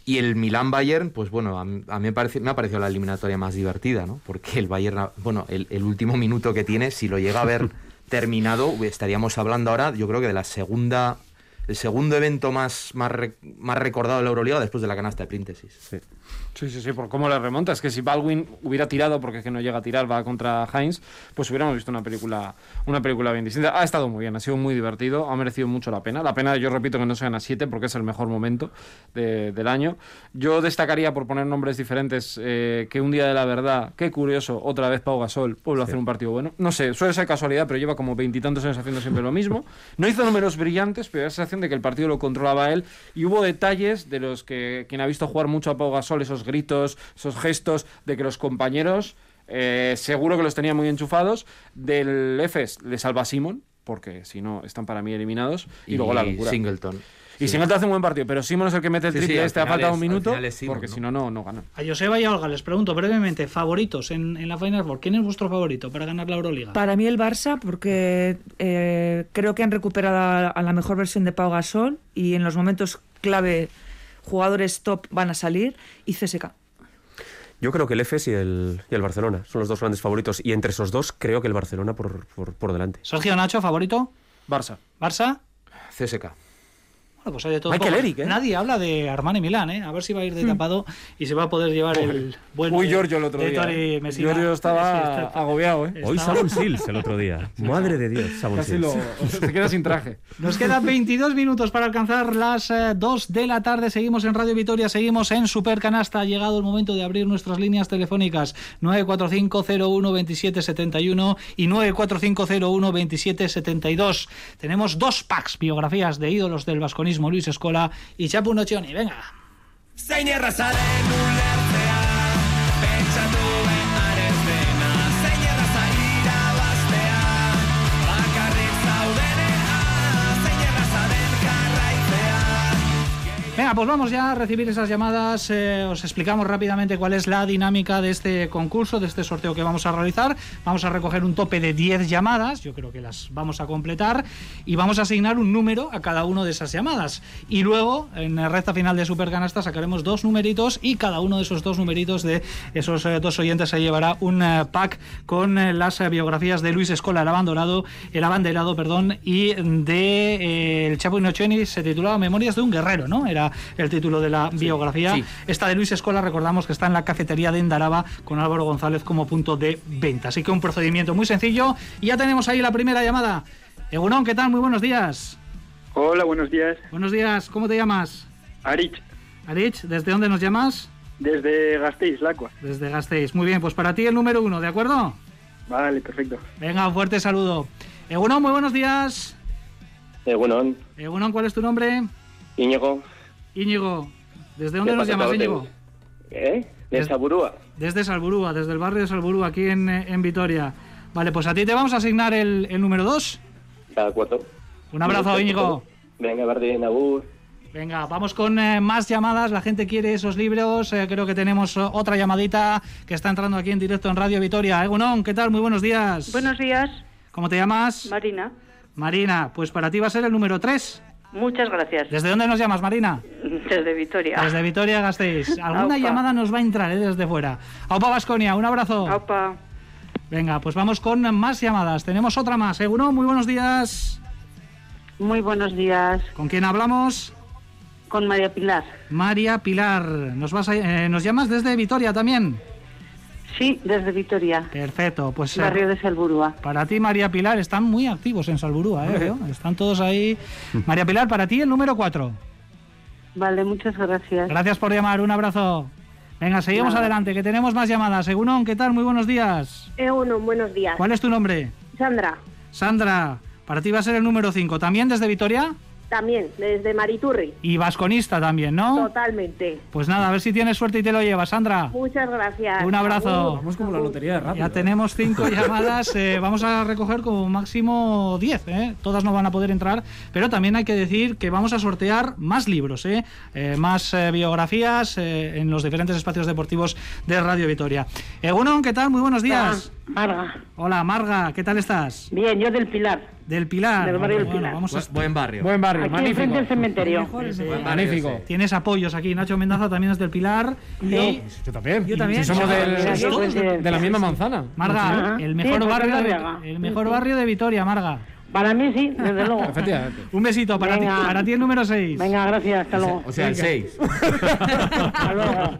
Y el Milan Bayern, pues bueno, a, mí a mí me, parece, me ha parecido la eliminatoria más divertida, ¿no? Porque el Bayern, bueno, el, el último minuto que tiene, si lo llega a ver [LAUGHS] terminado, estaríamos hablando ahora, yo creo que de la segunda, el segundo evento más, más, re- más recordado de la Euroliga después de la canasta de Príntesis. Sí, sí, sí, por cómo le remonta. Es que si Baldwin hubiera tirado, porque es que no llega a tirar, va contra Heinz, pues hubiéramos visto una película, una película bien distinta. Ha estado muy bien, ha sido muy divertido, ha merecido mucho la pena. La pena, yo repito, que no sean a 7 porque es el mejor momento de- del año. Yo destacaría, por poner nombres diferentes, eh, que un día de la verdad, qué curioso, otra vez Pau Gasol vuelve a hacer un partido bueno. No sé, suele ser casualidad, pero lleva como veintitantos años haciendo siempre lo mismo. No hizo números brillantes, pero da la sensación de que el partido lo controlaba él. Y hubo detalles de los que quien ha visto jugar mucho a Pau Gasol, esos gritos, esos gestos de que los compañeros eh, seguro que los tenía muy enchufados. Del EFES le salva a Simon, porque si no están para mí eliminados. Y, luego la locura. Singleton. Y Singleton hace un buen partido, pero Simon es el que mete el Sí, sí, triple. este ha faltado un minuto, Simon, porque ¿no? si no, no, no gana. A Joseba y a Olga les pregunto brevemente, favoritos en, en la Final Four. ¿Quién es vuestro favorito para ganar la Euroliga? Para mí el Barça, porque eh, creo que han recuperado a, a la mejor versión de Pau Gasol y en los momentos clave jugadores top van a salir y CSK. Yo creo que el EFES y el, y el Barcelona son los dos grandes favoritos. Y entre esos dos, creo que el Barcelona por, por, por delante. Sergio Nacho, favorito. Barça. Barça. CSK. Bueno, pues hay de todo. Michael poco. Eric, ¿eh? Nadie habla de Armani Milán, ¿eh? A ver si va a ir de tapado y se va a poder llevar el buen. Uy, Giorgio el otro día. ¿eh? Messina. Giorgio estaba agobiado, ¿eh? Hoy Estaba- Sabon Sils el otro día. Madre de Dios, Sabon Casi Sils. lo, [LAUGHS] se queda sin traje. Nos quedan 22 minutos para alcanzar las 2 de la tarde. Seguimos en Radio Vitoria, seguimos en Supercanasta. Ha llegado el momento de abrir nuestras líneas telefónicas 945012771 y 945012772. Tenemos dos packs, biografías de ídolos del vasconismo, Luis Escola y Chapu Nocioni. Venga. Pues vamos ya a recibir esas llamadas. Eh, os explicamos rápidamente cuál es la dinámica de este concurso, de este sorteo que vamos a realizar. Vamos a recoger un tope de 10 llamadas, yo creo que las vamos a completar, y vamos a asignar un número a cada una de esas llamadas. Y luego, en la recta final de Supercanasta, sacaremos dos numeritos y cada uno de esos dos numeritos de esos eh, dos oyentes se llevará un eh, pack con las biografías de Luis Escola, el abanderado, el abanderado, perdón, y de el Chapo Inoceni se titulaba Memorias de un guerrero, ¿no? Era el título de la biografía. sí. Esta de Luis Escola, recordamos que está en la cafetería de Endaraba con Álvaro González como punto de venta. Así que un procedimiento muy sencillo. Y ya tenemos ahí la primera llamada. Egunon, ¿qué tal? Muy buenos días. Hola, buenos días. Buenos días, ¿cómo te llamas? Arich, Arich, ¿desde dónde nos llamas? desde Gasteiz, Lacua. Desde Gasteiz. Muy bien, pues para ti el número uno, ¿de acuerdo? Vale, perfecto. Venga, un fuerte saludo. Egunon, muy buenos días. Bueno, Egunon, ¿cuál es tu nombre? Íñigo. Íñigo. ¿Desde dónde ¿Qué nos llamas? Íñigo? ¿Eh? De Des- Saburúa. Desde Salburúa, desde el barrio de Salburúa, aquí en, eh, en Vitoria. Vale, pues a ti te vamos a asignar el, el número 2. De acuerdo. Un abrazo, Íñigo. Venga, Bardín, Agur. Venga, vamos con eh, más llamadas. La gente quiere esos libros. Eh, creo que tenemos otra llamadita que está entrando aquí en directo en Radio Vitoria. Egunon, ¿qué tal? Muy buenos días. Buenos días, ¿Cómo te llamas? Marina. Marina, pues para ti va a ser el número 3. Muchas gracias. ¿Desde dónde nos llamas, Marina? Desde Vitoria. Desde Vitoria Gasteiz. [LAUGHS] Alguna llamada nos va a entrar eh, desde fuera. Aupa Vasconia, un abrazo. Aupa. Venga, pues vamos con más llamadas. Tenemos otra más. Egunon, muy buenos días. Muy buenos días. ¿Con quién hablamos? Con María Pilar. María Pilar. Nos, vas a- eh, nos llamas desde Vitoria también. Sí, desde Vitoria. Perfecto, pues eh, Barrio de Salburúa. para ti, María Pilar, están muy activos en Salburúa, ¿eh? Están todos ahí. [LAUGHS] María Pilar, para ti el número 4. Vale, muchas gracias. Gracias por llamar, un abrazo. Venga, seguimos Nada. adelante, que tenemos más llamadas. Egunon, ¿qué tal? Muy buenos días. Egunon, buenos días. ¿Cuál es tu nombre? Sandra, Sandra, para ti va a ser el número 5. ¿También desde Vitoria? También, desde Mariturri. Y vasconista también, ¿no? Totalmente. Pues nada, a ver si tienes suerte y te lo llevas, Sandra. Muchas gracias. Un abrazo. Vamos como la lotería de rápido. Ya tenemos cinco [LAUGHS] llamadas, eh, vamos a recoger como máximo 10, ¿eh? todas no van a poder entrar, pero también hay que decir que vamos a sortear más libros, ¿eh? Eh, más eh, biografías eh, en los diferentes espacios deportivos de Radio Vitoria. Egunon, ¿qué tal? Muy buenos días. Marga. Hola, Marga, ¿qué tal estás? Bien, yo del Pilar. Del Pilar. Del barrio del Bueno, Pilar. vamos a- Bu- buen barrio. Buen barrio, Aquí magnífico. enfrente del cementerio. Buen barrio Magnífico. ese. Tienes apoyos aquí, Nacho Mendaza también es del Pilar. Y Yo también. Yo también. Si somos Sí, del- sí, sí, sí. de la misma manzana. Marga, Ajá. el Sí, mejor pues barrio de, el mejor barrio de Vitoria, Marga. Para mí sí, desde luego. [LAUGHS] Efectivamente. Un besito para ti, Venga. para ti el número 6. Venga, gracias, hasta luego. O sea, el 6. [LAUGHS] Hasta luego.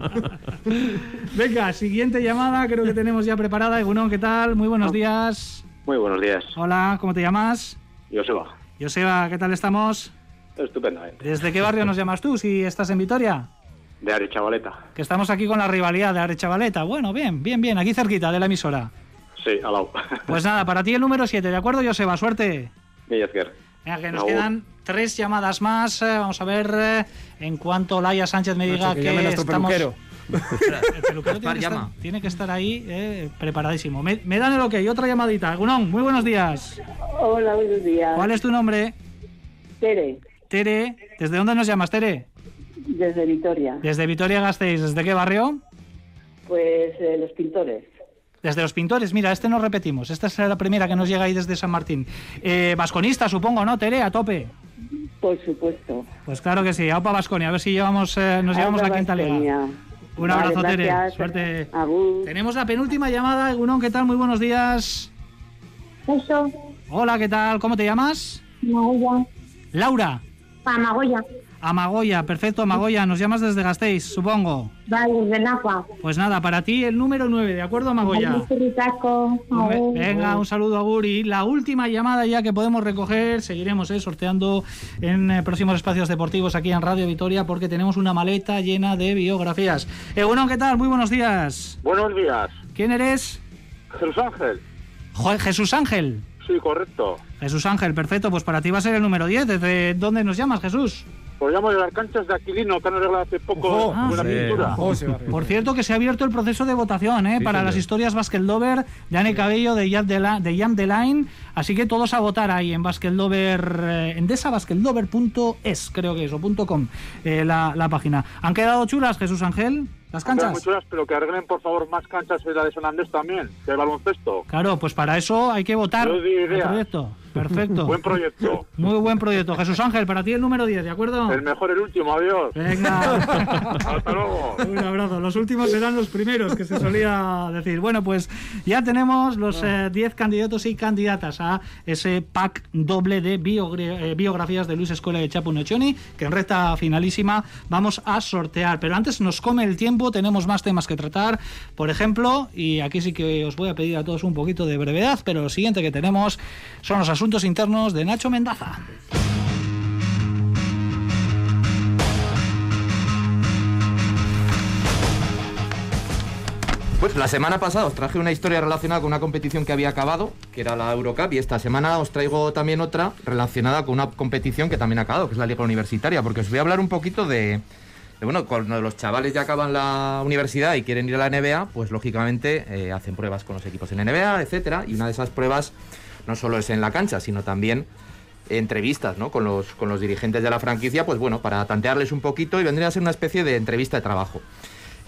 Venga, siguiente llamada, creo que tenemos ya preparada. Egunon, ¿qué tal? Muy buenos días. Muy buenos días. Hola, ¿cómo te llamas? Joseba. Joseba, ¿qué tal estamos? Estupendamente. ¿Desde qué barrio nos llamas tú, si estás en Vitoria? De Ari Chavaleta. Que estamos aquí con la rivalidad de Arechavaleta. Bueno, bien, bien, bien, aquí cerquita de la emisora. Sí. Pues nada, para ti el número 7, ¿de acuerdo, Joseba? Suerte. Venga, que nos Agur. quedan tres llamadas más. Eh, Vamos a ver eh, en cuanto Laia Sánchez me diga Nacho, que estamos... peluquero. El peluquero tiene que, [LAUGHS] estar, llama. tiene que estar ahí eh, preparadísimo. Me, me dan el ok, otra llamadita. Gunón, muy buenos días. Hola, buenos días. ¿Cuál es tu nombre? Tere, Tere. ¿Desde dónde nos llamas, Tere? desde Vitoria. Desde Vitoria Gasteiz. ¿Desde qué barrio? Pues eh, los pintores. Desde los pintores. Mira, este no repetimos. Esta es la primera que nos llega ahí desde San Martín. Eh, vasconista, supongo, ¿no, Tere? A tope. Por supuesto. Pues claro que sí. Aupa Vasconia. A ver si llevamos, eh, nos llevamos la quinta liga. Un Vale, abrazo, Tere. Suerte. Agur. Tenemos la penúltima llamada. Gunón, ¿qué tal? Muy buenos días. Eso, Hola, ¿qué tal? ¿Cómo te llamas? Magoya. Laura. Magoya. Amagoya, perfecto, Amagoya. Nos llamas desde Gasteiz, supongo. Vale, desde Napa. Pues nada, para ti el número 9, ¿de acuerdo, Amagoya? Venga, un saludo a Guri. La última llamada ya que podemos recoger, seguiremos eh, sorteando en eh, próximos espacios deportivos aquí en Radio Vitoria porque tenemos una maleta llena de biografías. Eh, bueno, ¿qué tal? Muy buenos días. Buenos días. ¿Quién eres? Jesús Ángel. Jo- Jesús Ángel. Sí, correcto. Jesús Ángel, perfecto. Pues para ti va a ser el número 10. ¿Desde dónde nos llamas, Jesús? Os llamo de las canchas de Aquilino, que han arreglado hace poco Ojo. buena sí. pintura. Por cierto, que se ha abierto el proceso de votación ¿eh? Sí, para señor. las historias Basket Lover de Anne Cabello de Jam de, la, de Jam de Line. Así que todos a votar ahí en Basket Lover, eh, endesabasketlover.es, creo que es, o punto .com, eh, la, la página. ¿Han quedado chulas, Jesús Ángel? ¿Las canchas? muy chulas, pero que arreglen por favor más canchas de la de San Andrés también, que hay baloncesto. Claro, pues para eso hay que votar el proyecto. Perfecto. [LAUGHS] Buen proyecto. [LAUGHS] Muy buen proyecto. Jesús Ángel, para ti el número 10, ¿de acuerdo? El mejor, el último, adiós. Venga. [LAUGHS] Hasta luego. Un abrazo. Los últimos serán los primeros, que se solía decir. Bueno, pues ya tenemos los eh, 10 candidatos y candidatas a ese pack doble de eh, biografías de Luis Escuela de Chapu Nocioni, que en recta finalísima vamos a sortear. Pero antes nos come el tiempo, tenemos más temas que tratar. Por ejemplo, y aquí sí que os voy a pedir a todos un poquito de brevedad, pero lo siguiente que tenemos son los asuntos internos de Nacho Mendaza. Pues la semana pasada os traje una historia relacionada con una competición que había acabado, que era la Eurocup, y esta semana os traigo también otra relacionada con una competición que también ha acabado, que es la Liga Universitaria, porque os voy a hablar un poquito de, de, bueno, cuando los chavales ya acaban la universidad y quieren ir a la NBA, pues lógicamente eh, hacen pruebas con los equipos en NBA, etcétera, y una de esas pruebas no solo es en la cancha, sino también entrevistas ¿no? con, los, con los dirigentes de la franquicia, pues bueno, para tantearles un poquito y vendría a ser una especie de entrevista de trabajo.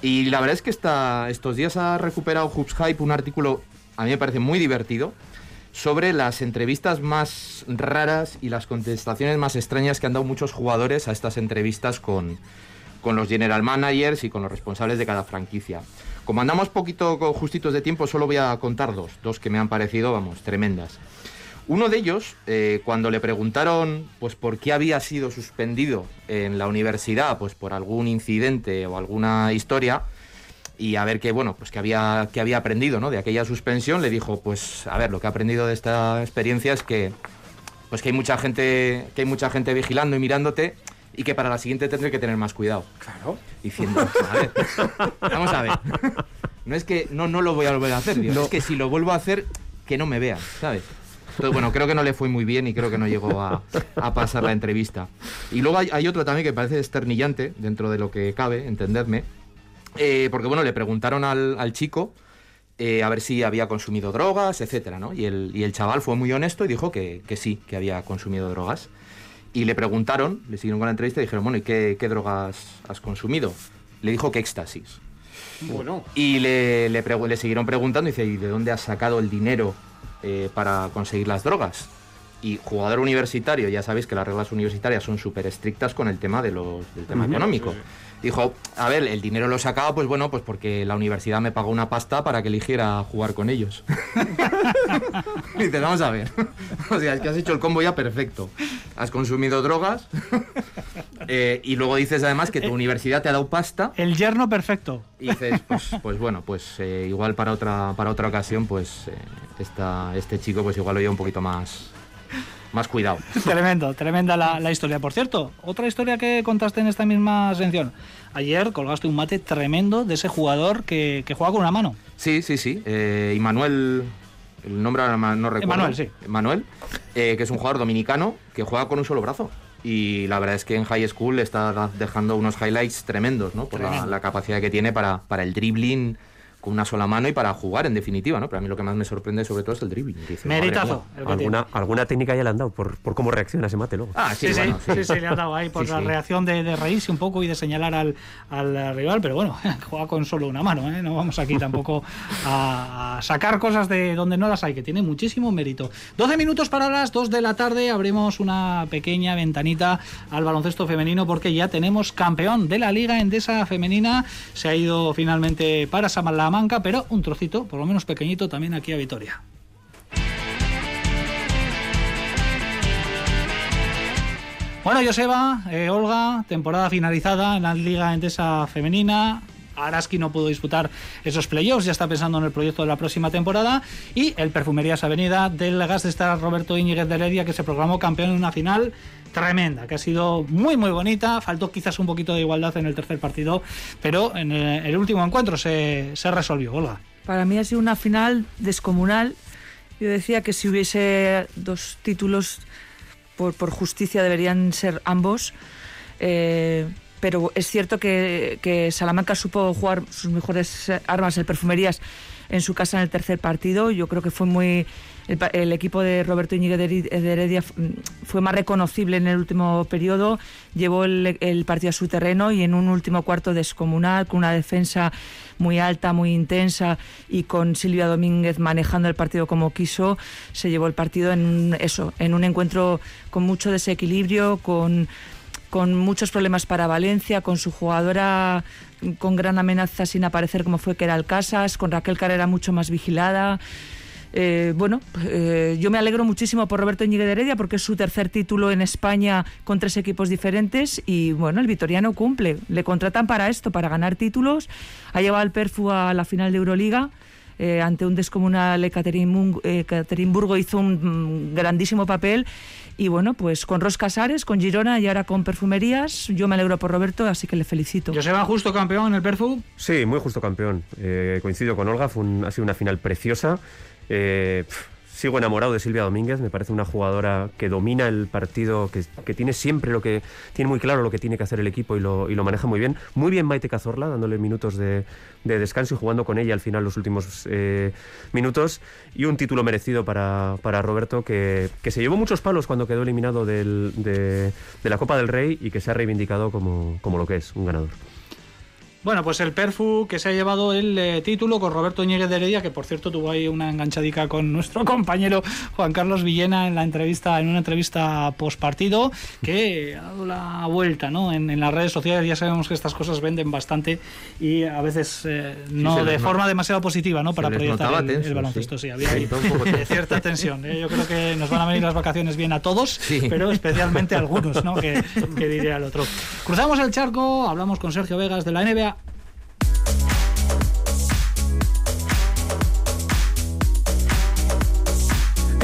Y la verdad es que estos días ha recuperado Hoops Hype un artículo, a mí me parece muy divertido, sobre las entrevistas más raras y las contestaciones más extrañas que han dado muchos jugadores a estas entrevistas con, con los general managers y con los responsables de cada franquicia. Como andamos poquito justitos de tiempo, solo voy a contar dos, dos que me han parecido, vamos, tremendas. Uno de ellos, eh, cuando le preguntaron pues por qué había sido suspendido en la universidad, pues por algún incidente o alguna historia, y a ver qué bueno, pues que había, que había aprendido ¿no? de aquella suspensión, le dijo, pues a ver, lo que he aprendido de esta experiencia es que pues que hay mucha gente, que hay mucha gente vigilando y mirándote y que para la siguiente tendré que tener más cuidado. Claro. Diciendo, a ver, vamos a ver. No es que no, no lo voy a volver a hacer, tío. es que si lo vuelvo a hacer, que no me vean, ¿sabes? Entonces, bueno, creo que no le fue muy bien y creo que no llegó a, a pasar la entrevista. Y luego hay, hay otro también que parece esternillante, dentro de lo que cabe, entendedme. Eh, porque, bueno, le preguntaron al, al chico eh, a ver si había consumido drogas, etcétera, ¿no? Y el, y el chaval fue muy honesto y dijo que, que sí, que había consumido drogas. Y le preguntaron, le siguieron con la entrevista y dijeron, bueno, ¿y qué, qué drogas has consumido? Le dijo que éxtasis. Bueno. Y le, le, siguieron preguntando y dice, ¿y de dónde has sacado el dinero eh, para conseguir las drogas? Y jugador universitario, ya sabéis que las reglas universitarias son súper estrictas con el tema de los, del tema económico. Sí, Dijo, a ver, el dinero lo sacaba, pues bueno, pues porque la universidad me pagó una pasta para que eligiera jugar con ellos. [LAUGHS] y dices, vamos a ver. [LAUGHS] o sea, es que has hecho el combo ya perfecto. Has consumido drogas [LAUGHS] eh, y luego dices además que tu universidad te ha dado pasta. El yerno perfecto. Y dices, pues, pues bueno, pues eh, igual para otra, para otra ocasión, pues eh, esta- este chico pues igual lo lleva un poquito más, más cuidado. [LAUGHS] Tremendo, tremenda la, la historia. Por cierto, otra historia que contaste en esta misma sección. Ayer colgaste un mate tremendo de ese jugador que, que juega con una mano. Sí, sí, sí. Eh, Immanuel, el nombre no recuerdo. Emanuel, sí. Emanuel, eh, que es un jugador dominicano que juega con un solo brazo. Y la verdad es que en high school está dejando unos highlights tremendos, ¿no? Por la, la capacidad que tiene para, para el dribbling con una sola mano y para jugar, en definitiva, ¿no? Pero a mí lo que más me sorprende sobre todo es el dribbling. Madre Meritazo. el Alguna, alguna técnica ya le han dado por, por cómo reacciona ese mate luego. Ah, sí, Sí, sí, bueno, sí, sí, le ha dado ahí por Sí, la sí. reacción de, de reírse un poco y de señalar al, al rival, pero bueno, [LAUGHS] juega con solo una mano, ¿eh? no vamos aquí tampoco a, a sacar cosas de donde no las hay, que tiene muchísimo mérito. 12 minutos para las 2 de la tarde, abrimos una pequeña ventanita al baloncesto femenino porque ya tenemos campeón de la Liga Endesa Femenina, se ha ido finalmente para Pero un trocito, por lo menos pequeñito, también aquí a Vitoria. Bueno, Joseba, eh, Olga, temporada finalizada en la Liga Endesa Femenina. Araski no pudo disputar esos playoffs, ya está pensando en el proyecto de la próxima temporada. Y el Perfumerías Avenida del Gas de Estar Roberto Íñiguez de Heredia, que se proclamó campeón en una final tremenda, que ha sido muy, muy bonita. Faltó quizás un poquito de igualdad en el tercer partido, pero en el, el último encuentro se, se resolvió, Olga. Para mí ha sido una final descomunal. Yo decía que si hubiese dos títulos por, por justicia deberían ser ambos. Eh, pero es cierto que, Salamanca supo jugar sus mejores eh, armas, el perfumerías, en su casa en el tercer partido. Yo creo que fue muy. El, el equipo de Roberto Íñiguez de Heredia f- fue más reconocible en el último periodo, llevó el, el partido a su terreno y en un último cuarto descomunal, con una defensa muy alta, muy intensa y con Silvia Domínguez manejando el partido como quiso, se llevó el partido en eso, en un encuentro con mucho desequilibrio, con con muchos problemas para Valencia, con su jugadora con gran amenaza sin aparecer como fue que era Casas, con Raquel Carrera mucho más vigilada. Eh, bueno, eh, yo me alegro muchísimo por Roberto Íñiguez de Heredia porque es su tercer título en España con tres equipos diferentes y bueno, el vitoriano cumple. Le contratan para esto, para ganar títulos. Ha llevado al Perfu a la final de Euroliga. eh, ante un descomunal Ekaterimburgo hizo un mm, grandísimo papel y bueno, pues con Ros Casares, con Girona y ahora con Perfumerías, yo me alegro por Roberto, así que le felicito. Joseba Justo campeón en el Perfu. Sí, muy justo campeón. Eh, coincido con Olga, fue un- ha sido una final preciosa. Eh, sigo enamorado de Silvia Domínguez, me parece una jugadora que domina el partido, que, que tiene siempre lo que tiene muy claro lo que tiene que hacer el equipo y lo, y lo maneja muy bien. Muy bien Maite Cazorla, dándole minutos de, de descanso y jugando con ella al final los últimos eh, minutos. Y un título merecido para, para Roberto, que, que se llevó muchos palos cuando quedó eliminado del- de, de la Copa del Rey y que se ha reivindicado como, como lo que es, un ganador. Bueno, pues el Perfu que se ha llevado el eh, título con Roberto Ñeguez de Heredia, que por cierto tuvo ahí una enganchadica con nuestro [LAUGHS] compañero Juan Carlos Villena en la entrevista, en una entrevista post partido, que ha dado la vuelta, ¿no? En, en las redes sociales ya sabemos que estas cosas venden bastante y a veces eh, no de no- forma demasiado positiva, ¿no? Para proyectar el, el tensos, baloncesto. sí. Sí, había ahí tenso. [LAUGHS] cierta [LAUGHS] tensión. ¿eh? Yo creo que nos van a venir las vacaciones bien a todos, Sí. pero especialmente a algunos, ¿no? Que, que diría el otro. Cruzamos el charco, hablamos con Sergio Vegas de la NBA.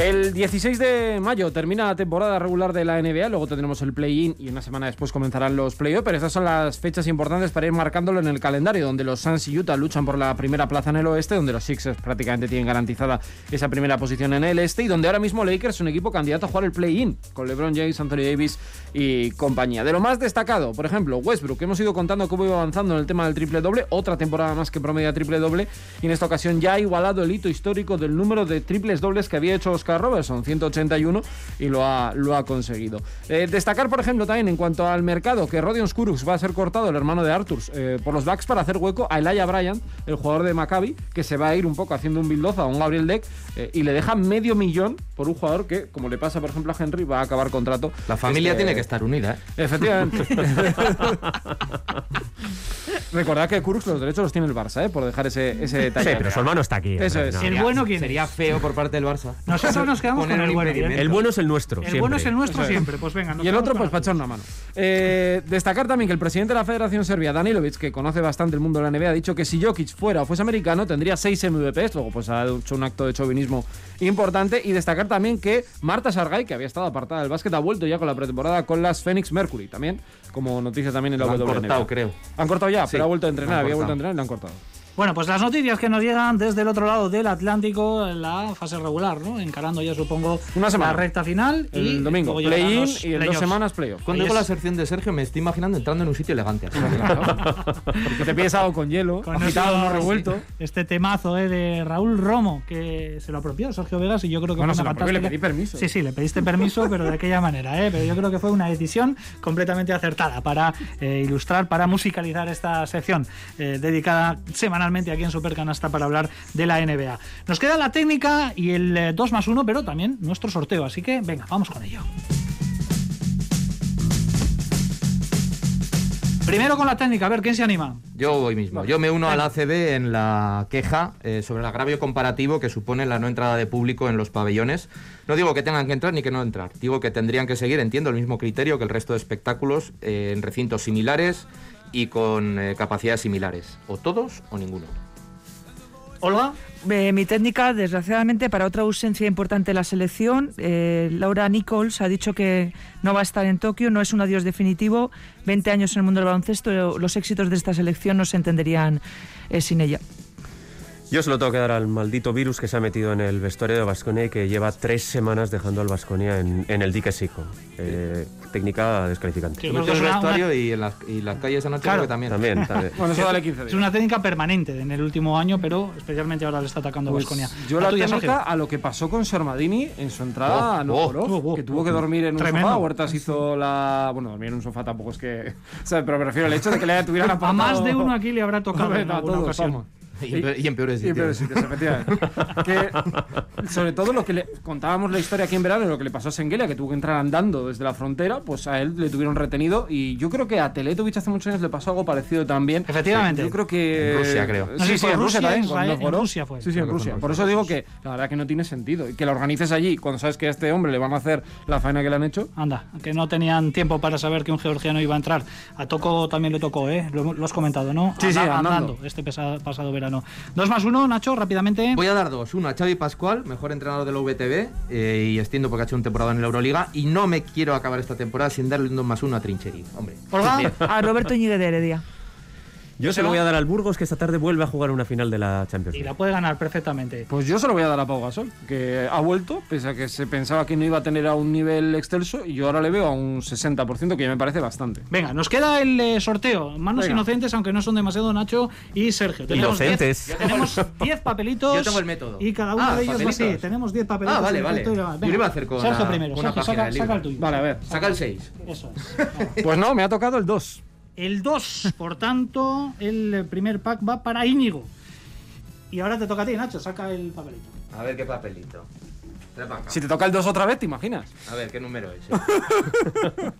El 16 de mayo termina la temporada regular de la NBA, luego tendremos el play-in y una semana después comenzarán los play-offs, pero estas son las fechas importantes para ir marcándolo en el calendario, donde los Suns y Utah luchan por la primera plaza en el oeste, donde los Sixers prácticamente tienen garantizada esa primera posición en el este y donde ahora mismo Lakers es un equipo candidato a jugar el play-in, con LeBron James, Anthony Davis y compañía. De lo más destacado, por ejemplo, Westbrook, hemos ido contando cómo iba avanzando en el tema del triple doble, otra temporada más que promedia triple doble, y en esta ocasión ya ha igualado el hito histórico del número de triples dobles que había hecho Oscar Robertson, 181, y lo ha, lo ha conseguido. Eh, destacar, por ejemplo, también en cuanto al mercado, que Rodion Skurux va a ser cortado, el hermano de Arthurs, eh, por los Bucks para hacer hueco a Elijah Bryant, el jugador de Maccabi, que se va a ir un poco haciendo un build-off a un Gabriel Deck, eh, y le deja medio millón por un jugador que, como le pasa, por ejemplo, a Henry, va a acabar contrato. La familia este- tiene que estar unida, ¿eh? Efectivamente. [LAUGHS] [LAUGHS] Recordad que Kurux los derechos los tiene el Barça, ¿eh? por dejar ese, ese detalle. Sí, pero su hermano está aquí. Eso es. no. El bueno, ¿quién Sería es? feo por parte del Barça. [LAUGHS] Nosotros nos quedamos Poner con el bueno. El bueno es el nuestro. El bueno es siempre. el nuestro es. siempre. Pues venga. Y el otro, pues para echar una mano. Eh, destacar también que el presidente de la Federación Serbia, Danilovic, que conoce bastante el mundo de la NBA, ha dicho que si Jokic fuera o fuese americano, tendría seis MVPs. Luego, pues ha hecho un acto de chauvinismo importante. Y destacar también que Marta Sargay, que había estado apartada del básquet, ha vuelto ya con la pretemporada con las Phoenix Mercury. También, como noticia también en la Lo han WNBA. cortado, creo. Han cortado ya, Sí, pero ha vuelto a lo entrenar. Había vuelto a entrenar y le han cortado. Bueno, pues las noticias que nos llegan desde el otro lado del Atlántico en la fase regular, ¿no? Encarando ya, supongo, Una semana. la recta final. y El domingo, play-in y en dos playoffs. semanas playoff. Cuando digo la sección de Sergio, me estoy imaginando entrando en un sitio elegante. así. [LAUGHS] Porque te pides algo con hielo, Con agitado, no revuelto. Este temazo eh, de Raúl Romo, que se lo apropió Sergio Vegas y yo creo que Bueno, fue se una lo apropió, le pedí permiso. Sí, sí, le pediste permiso, pero de aquella manera, ¿eh? Pero yo creo que fue una decisión completamente acertada para eh, ilustrar, para musicalizar esta sección eh, dedicada semanalmente aquí en Supercanasta para hablar de la NBA. Nos queda la técnica y el eh, 2 más 1, pero también nuestro sorteo, así que venga, vamos con ello. Primero con la técnica, a ver, ¿quién se anima? Yo hoy mismo. Yo me uno al ACB en la queja eh, sobre el agravio comparativo que supone la no entrada de público en los pabellones. No digo que tengan que entrar ni que no entrar. Digo que tendrían que seguir, entiendo, el mismo criterio que el resto de espectáculos eh, en recintos similares y con eh, capacidades similares. O todos o ninguno. Olga. Eh, mi técnica, desgraciadamente, para otra ausencia importante de la selección, eh, Laura Nichols ha dicho que no va a estar en Tokio, no es un adiós definitivo. 20 años en el mundo del baloncesto, los éxitos de esta selección no se entenderían eh, sin ella. Yo se lo tengo que dar al maldito virus que se ha metido en el vestuario de Vasconia y que lleva tres semanas dejando al Vasconia en, en el dique seco. Eh, técnica descalificante. Sí, en el una- vestuario y en las, y las calles anoche Claro. también. También, también. [LAUGHS] Bueno, eso dale 15 Es una técnica permanente en el último año, pero especialmente ahora le está atacando a Pues Vasconia. yo la técnica a lo que pasó con Sermadini en su entrada Oh, a Novgorod, oh, oh, que tuvo oh. que dormir en un Tremendo. sofá. Huertas hizo la. Bueno, dormir en un sofá tampoco es que. [LAUGHS] Pero me refiero al hecho de que le tuvieran [LAUGHS] A apartado. más de uno aquí le habrá tocado en a alguna todos, ocasión. vamos. Y en peor- y en peores Y en peores sitios. sitios, efectivamente. [LAUGHS] que, sobre todo lo que le contábamos la historia aquí en verano, lo que le pasó a Sengelia, que tuvo que entrar andando desde la frontera, pues a él le tuvieron retenido. Y yo creo que a Teletovic hace muchos años le pasó algo parecido también. Efectivamente. Yo creo que. En Rusia, creo. No Sí, sí, en Rusia también. Israel, en. Rusia fue. Sí, sí, en Rusia. Por eso digo que la verdad que no tiene sentido. Y que la organices allí, cuando sabes que a este hombre le van a hacer la faena que le han hecho. Anda, que no tenían tiempo para saber que un georgiano iba a entrar. A Toco también le tocó, ¿eh? Lo, lo has comentado, ¿no? Sí, sí, Anda- andando. este pasado verano. Dos más uno, Nacho, rápidamente. Voy a dar dos. Uno a Xavi Pascual, mejor entrenador de la VTV, eh, y extiendo porque ha hecho un temporada en la Euroliga. Y no me quiero acabar esta temporada sin darle un 2 más uno a Trincheri. Hombre. Olga, A Roberto Ñigue de Heredia. Yo se lo voy a dar al Burgos que esta tarde vuelve a jugar una final de la Champions y League. la puede ganar perfectamente. Pues yo se lo voy a dar a Pau Gasol, que ha vuelto, pese a que se pensaba que no iba a tener a un nivel excelso, y yo ahora le veo a un 60%, que ya me parece bastante. Venga, nos queda el eh, sorteo. Manos Venga. inocentes, aunque no son demasiado Nacho y Sergio. Tenemos Inocentes. 10 Tenemos [LAUGHS] 10 papelitos. Yo tengo el método. Y cada uno Ah, de ellos va así. papelitos. Tenemos 10 papelitos. Ah, vale, vale. y va- Yo venga. lo iba a hacer con Sergio primero. una Sergio, saca, el tuyo. Vale, a ver. Saca el 6. Eso es. [LAUGHS] Pues no, me ha tocado el 2. El 2, por tanto, el primer pack va para Íñigo. Y ahora te toca a ti, Nacho, saca el papelito. A ver qué papelito. Si te toca el 2 otra vez, ¿te imaginas? A ver qué número es. eh?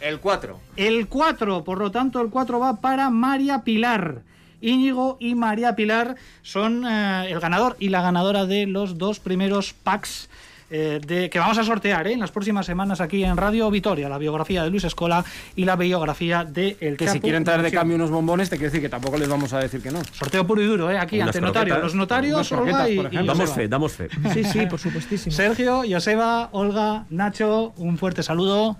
[LAUGHS] el 4. El 4, por lo tanto, el 4 va para María Pilar. Íñigo y María Pilar son eh, el ganador y la ganadora de los dos primeros packs eh, de, que vamos a sortear eh, en las próximas semanas aquí en Radio Vitoria, la biografía de Luis Escola y la biografía de El Que si quieren traer de cambio unos bombones, te quiero decir que tampoco les vamos a decir que no. Sorteo puro y duro, eh, aquí Unas ante notario. croquetas. Los notarios, Olga y, y. Damos fe, damos fe. Sí, sí, por supuestísimo. Sergio, Joseba, Olga, Nacho, un fuerte saludo.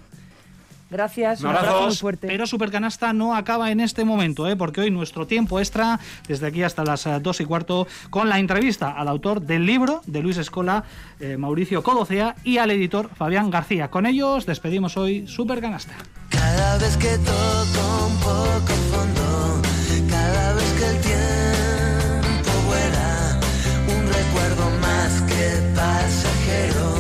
Gracias, un abrazo abrazo. muy fuerte. Pero Supercanasta no acaba en este momento, ¿eh? porque hoy nuestro tiempo extra, desde aquí hasta las eh, dos y cuarto, con la entrevista al autor del libro de Luis Escola, eh, Mauricio Codocea, y al editor Fabián García. Con ellos despedimos hoy Supercanasta. Cada vez que toco un poco fondo, cada vez que el tiempo vuela, un recuerdo más que pasajero,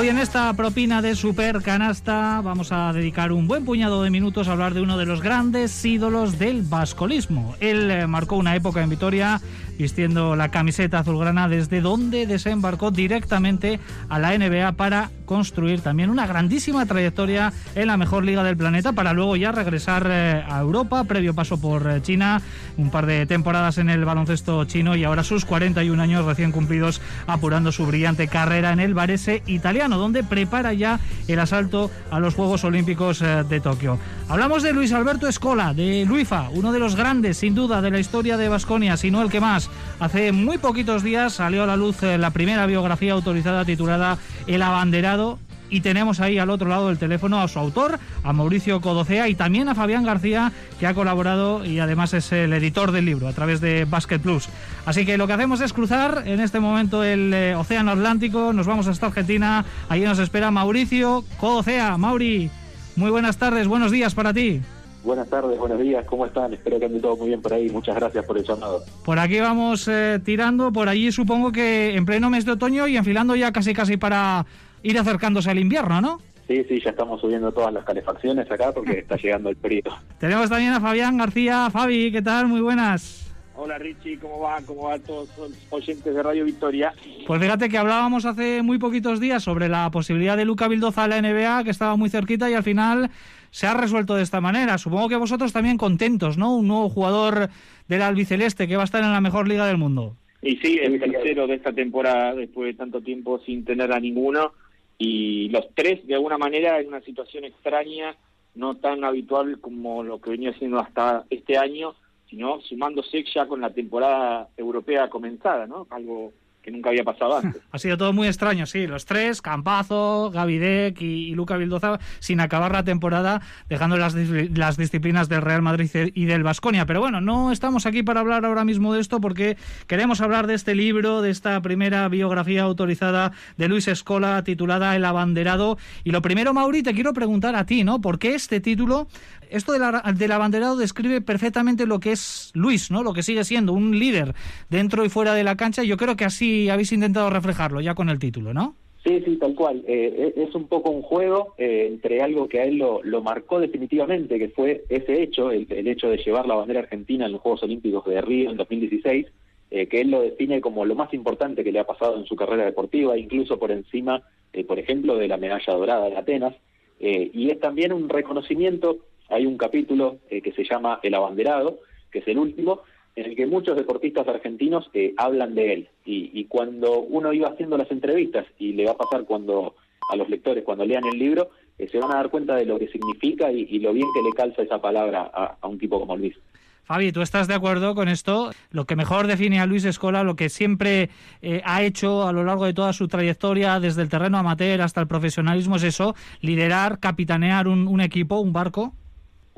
Hoy en esta propina de Super Canasta vamos a dedicar un buen puñado de minutos a hablar de uno de los grandes ídolos del bascolismo. Él eh, marcó una época en Vitoria vistiendo la camiseta azulgrana desde donde desembarcó directamente a la NBA para construir también una grandísima trayectoria en la mejor liga del planeta para luego ya regresar eh, a Europa, previo paso por eh, China, un par de temporadas en el baloncesto chino y ahora sus 41 años recién cumplidos apurando su brillante carrera en el Varese italiano, donde prepara ya el asalto a los Juegos Olímpicos eh, de Tokio. Hablamos de Luis Alberto Escola, de Luifa, uno de los grandes sin duda de la historia de Basconia, si no el que más. Hace muy poquitos días salió a la luz eh, la primera biografía autorizada titulada El abanderado y tenemos ahí al otro lado del teléfono a su autor, a Mauricio Codocea y también a Fabián García, que ha colaborado y además es el editor del libro a través de Basket Plus. Así que lo que hacemos es cruzar en este momento el eh, Océano Atlántico, nos vamos hasta Argentina, allí nos espera Mauricio Codocea. Mauri, muy buenas tardes, buenos días para ti. Buenas tardes, buenos días, ¿cómo están? Espero que ande todo muy bien por ahí. Muchas gracias por el llamado. Por aquí vamos eh, tirando, por allí supongo que en pleno mes de otoño y enfilando ya casi casi para ir acercándose al invierno, ¿no? Sí, sí, ya estamos subiendo todas las calefacciones acá porque está llegando el frío. [LAUGHS] Tenemos también a Fabián García. Fabi, ¿qué tal? Muy buenas. Hola Richie, ¿cómo va? ¿Cómo van todos los oyentes de Radio Victoria? Pues fíjate que hablábamos hace muy poquitos días sobre la posibilidad de Luca Vildoza a la NBA, que estaba muy cerquita y al final se ha resuelto de esta manera. Supongo que vosotros también contentos, ¿no? Un nuevo jugador del albiceleste que va a estar en la mejor liga del mundo. Y sí, el tercero de esta temporada después de tanto tiempo sin tener a ninguno. Y los tres, de alguna manera, en una situación extraña, no tan habitual como lo que venía siendo hasta este año, sino sumándose ya con la temporada europea comenzada, ¿no? Algo que nunca había pasado antes. [LAUGHS] Ha sido todo muy extraño, sí. Los tres, Campazo, Gavidec y, Luca Vildoza, sin acabar la temporada, dejando las, las disciplinas del Real Madrid y del Vasconia. Pero bueno, no estamos aquí para hablar ahora mismo de esto porque queremos hablar de este libro, de esta primera biografía autorizada de Luis Escola titulada El Abanderado. Y lo primero, Mauri, te quiero preguntar a ti, ¿no? ¿Por qué este título? Esto de la- del abanderado describe perfectamente lo que es Luis, ¿no? Lo que sigue siendo un líder dentro y fuera de la cancha. Yo creo que así habéis intentado reflejarlo ya con el título, ¿no? Sí, sí, tal cual. Eh, es es un poco un juego eh, entre algo que a él lo, lo marcó definitivamente, que fue ese hecho, el, el hecho de llevar la bandera argentina en los Juegos Olímpicos de Río en 2016, eh, que él lo define como lo más importante que le ha pasado en su carrera deportiva, incluso por encima, eh, por ejemplo, de la medalla dorada de Atenas. Eh, y es también un reconocimiento, hay un capítulo eh, que se llama El Abanderado, que es el último, en el que muchos deportistas argentinos eh, hablan de él. Y, y cuando uno iba haciendo las entrevistas, y le va a pasar cuando a los lectores cuando lean el libro, eh, se van a dar cuenta de lo que significa y, lo bien que le calza esa palabra a, un tipo como Luis. Fabi, ¿tú estás de acuerdo con esto? Lo que mejor define a Luis Escola, lo que siempre eh, ha hecho a lo largo de toda su trayectoria, desde el terreno amateur hasta el profesionalismo, es eso, liderar, capitanear un equipo, un barco.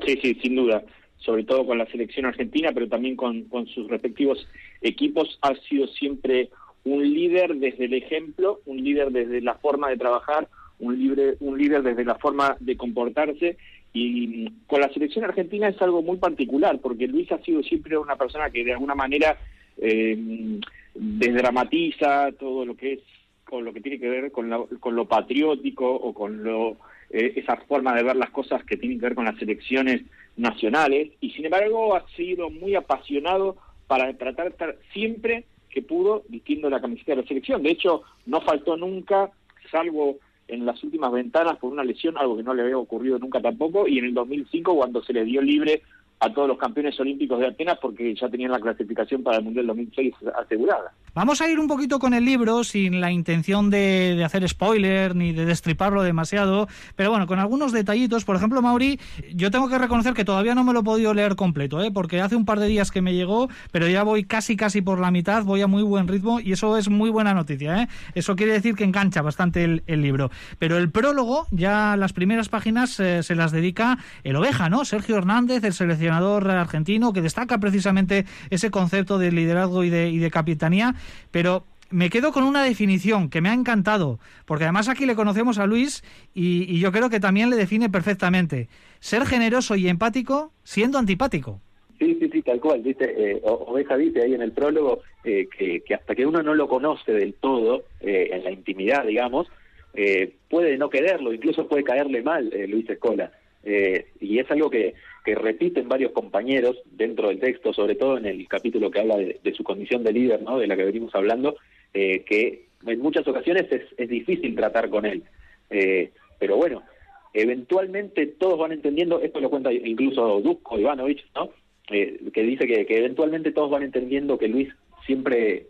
Sí, sí, sin duda. Sobre todo con la selección argentina, pero también con, sus respectivos equipos. Ha sido siempre un líder desde el ejemplo, un líder desde la forma de trabajar, un, libre, un líder desde la forma de comportarse. Y con la selección argentina es algo muy particular, porque Luis ha sido siempre una persona que de alguna manera eh, desdramatiza todo lo que es con lo que tiene que ver con lo, con lo patriótico o con lo eh, esa forma de ver las cosas que tienen que ver con las elecciones nacionales y sin embargo ha sido muy apasionado para tratar de estar siempre que pudo vistiendo la camiseta de la selección. De hecho, no faltó nunca, salvo en las últimas ventanas por una lesión, algo que no le había ocurrido nunca tampoco, y en el 2005 cuando se le dio libre a todos los campeones olímpicos de Atenas porque ya tenían la clasificación para el Mundial 2006 asegurada. Vamos a ir un poquito con el libro sin la intención de, hacer spoiler ni de destriparlo demasiado, pero bueno, con algunos detallitos. Por ejemplo, Mauri, yo tengo que reconocer que todavía no me lo he podido leer completo, ¿eh? porque hace un par de días que me llegó, pero ya voy casi casi por la mitad, voy a muy buen ritmo y eso es muy buena noticia. ¿eh? Eso quiere decir que engancha bastante el, el libro. Pero el prólogo, ya las primeras páginas eh, se las dedica el oveja, ¿no? Sergio Hernández, el seleccionador argentino, que destaca precisamente ese concepto de liderazgo y de, y de capitanía pero me quedo con una definición que me ha encantado, porque además aquí le conocemos a Luis y, yo creo que también le define perfectamente. Ser generoso y empático siendo antipático. Sí, sí, sí, tal cual. ¿viste? Eh, Oveja dice ahí en el prólogo eh, que, que, hasta que uno no lo conoce del todo, eh, en la intimidad, digamos, eh, puede no quererlo, incluso puede caerle mal Luis Escola. Eh, y es algo que, que repiten varios compañeros dentro del texto, sobre todo en el capítulo que habla de, su condición de líder, ¿no? de la que venimos hablando, eh, que en muchas ocasiones es, es difícil tratar con él. Eh, pero bueno, eventualmente todos van entendiendo, esto lo cuenta incluso Dusko Ivanovich, ¿no? Eh, que dice que, que eventualmente todos van entendiendo que Luis siempre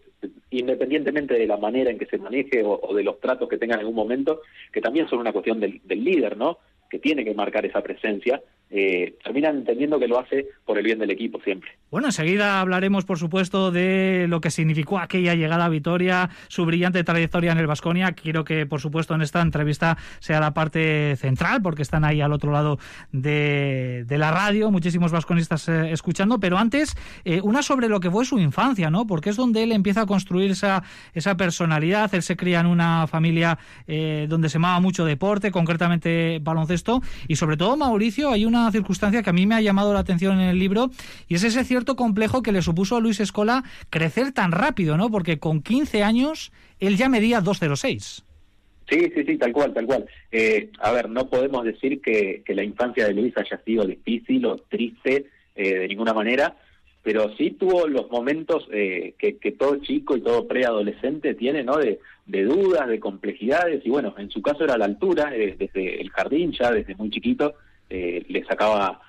independientemente de la manera en que se maneje o, o, de los tratos que tenga en algún momento, que también son una cuestión del, del líder, ¿no? Que tiene que marcar esa presencia, eh, terminan entendiendo que lo hace por el bien del equipo siempre. Bueno, enseguida hablaremos, por supuesto, de lo que significó aquella llegada a Vitoria, su brillante trayectoria en el Vasconia. Quiero que, por supuesto, en esta entrevista sea la parte central, porque están ahí al otro lado de, la radio, muchísimos vasconistas eh, escuchando. Pero antes, eh, una sobre lo que fue su infancia, ¿no? Porque es donde él empieza a construir esa, esa personalidad. Él se cría en una familia eh, donde se amaba mucho deporte, concretamente baloncesto, y sobre todo, Mauricio, hay una circunstancia que a mí me ha llamado la atención en el libro y es ese cierto complejo que le supuso a Luis Escola crecer tan rápido, ¿no? Porque con 15 años él ya medía 2,06. Sí, sí, sí, tal cual, tal cual. Eh, a ver, no podemos decir que, la infancia de Luis haya sido difícil o triste eh, de ninguna manera, pero sí tuvo los momentos eh, que, que, todo chico y todo preadolescente tiene, ¿no? De, de, dudas, de complejidades, y bueno, en su caso era la altura, eh, desde el jardín ya, desde muy chiquito, eh, le sacaba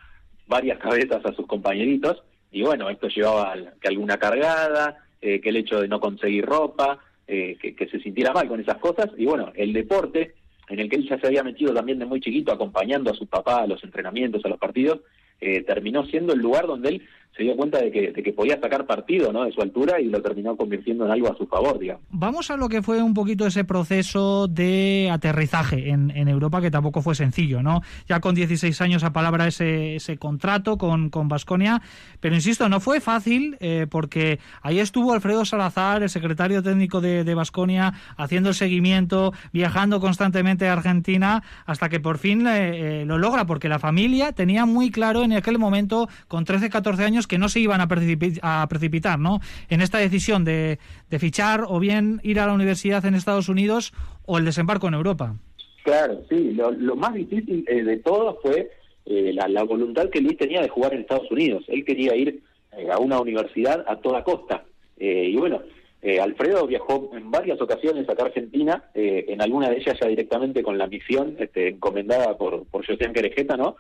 varias cabezas a sus compañeritos y bueno, esto llevaba que alguna cargada, eh, que el hecho de no conseguir ropa, eh, que, que, se sintiera mal con esas cosas y bueno, el deporte en el que él ya se había metido también de muy chiquito acompañando a su papá a los entrenamientos, a los partidos, eh, terminó siendo el lugar donde él se dio cuenta de que, podía sacar partido ¿no? de su altura y lo terminó convirtiendo en algo a su favor, digamos. Vamos a lo que fue un poquito ese proceso de aterrizaje en, Europa, que tampoco fue sencillo, ¿no? Ya con 16 años a palabra ese, ese contrato con Basconia, pero insisto, no fue fácil eh, porque ahí estuvo Alfredo Salazar, el secretario técnico de Basconia, haciendo el seguimiento, viajando constantemente a Argentina, hasta que por fin eh, eh, lo logra, porque la familia tenía muy claro en aquel momento, con 13, 14 años, que no se iban a, precipi- a precipitar ¿no? en esta decisión de, fichar o bien ir a la universidad en Estados Unidos o el desembarco en Europa. Claro, sí, lo, lo más difícil eh, de todo fue eh, la, la voluntad que Luis tenía de jugar en Estados Unidos. Él quería ir eh, a una universidad a toda costa. Eh, y bueno, eh, Alfredo viajó en varias ocasiones acá a Argentina, en alguna de ellas ya directamente con la misión este, encomendada por, por José Querejeta, ¿no?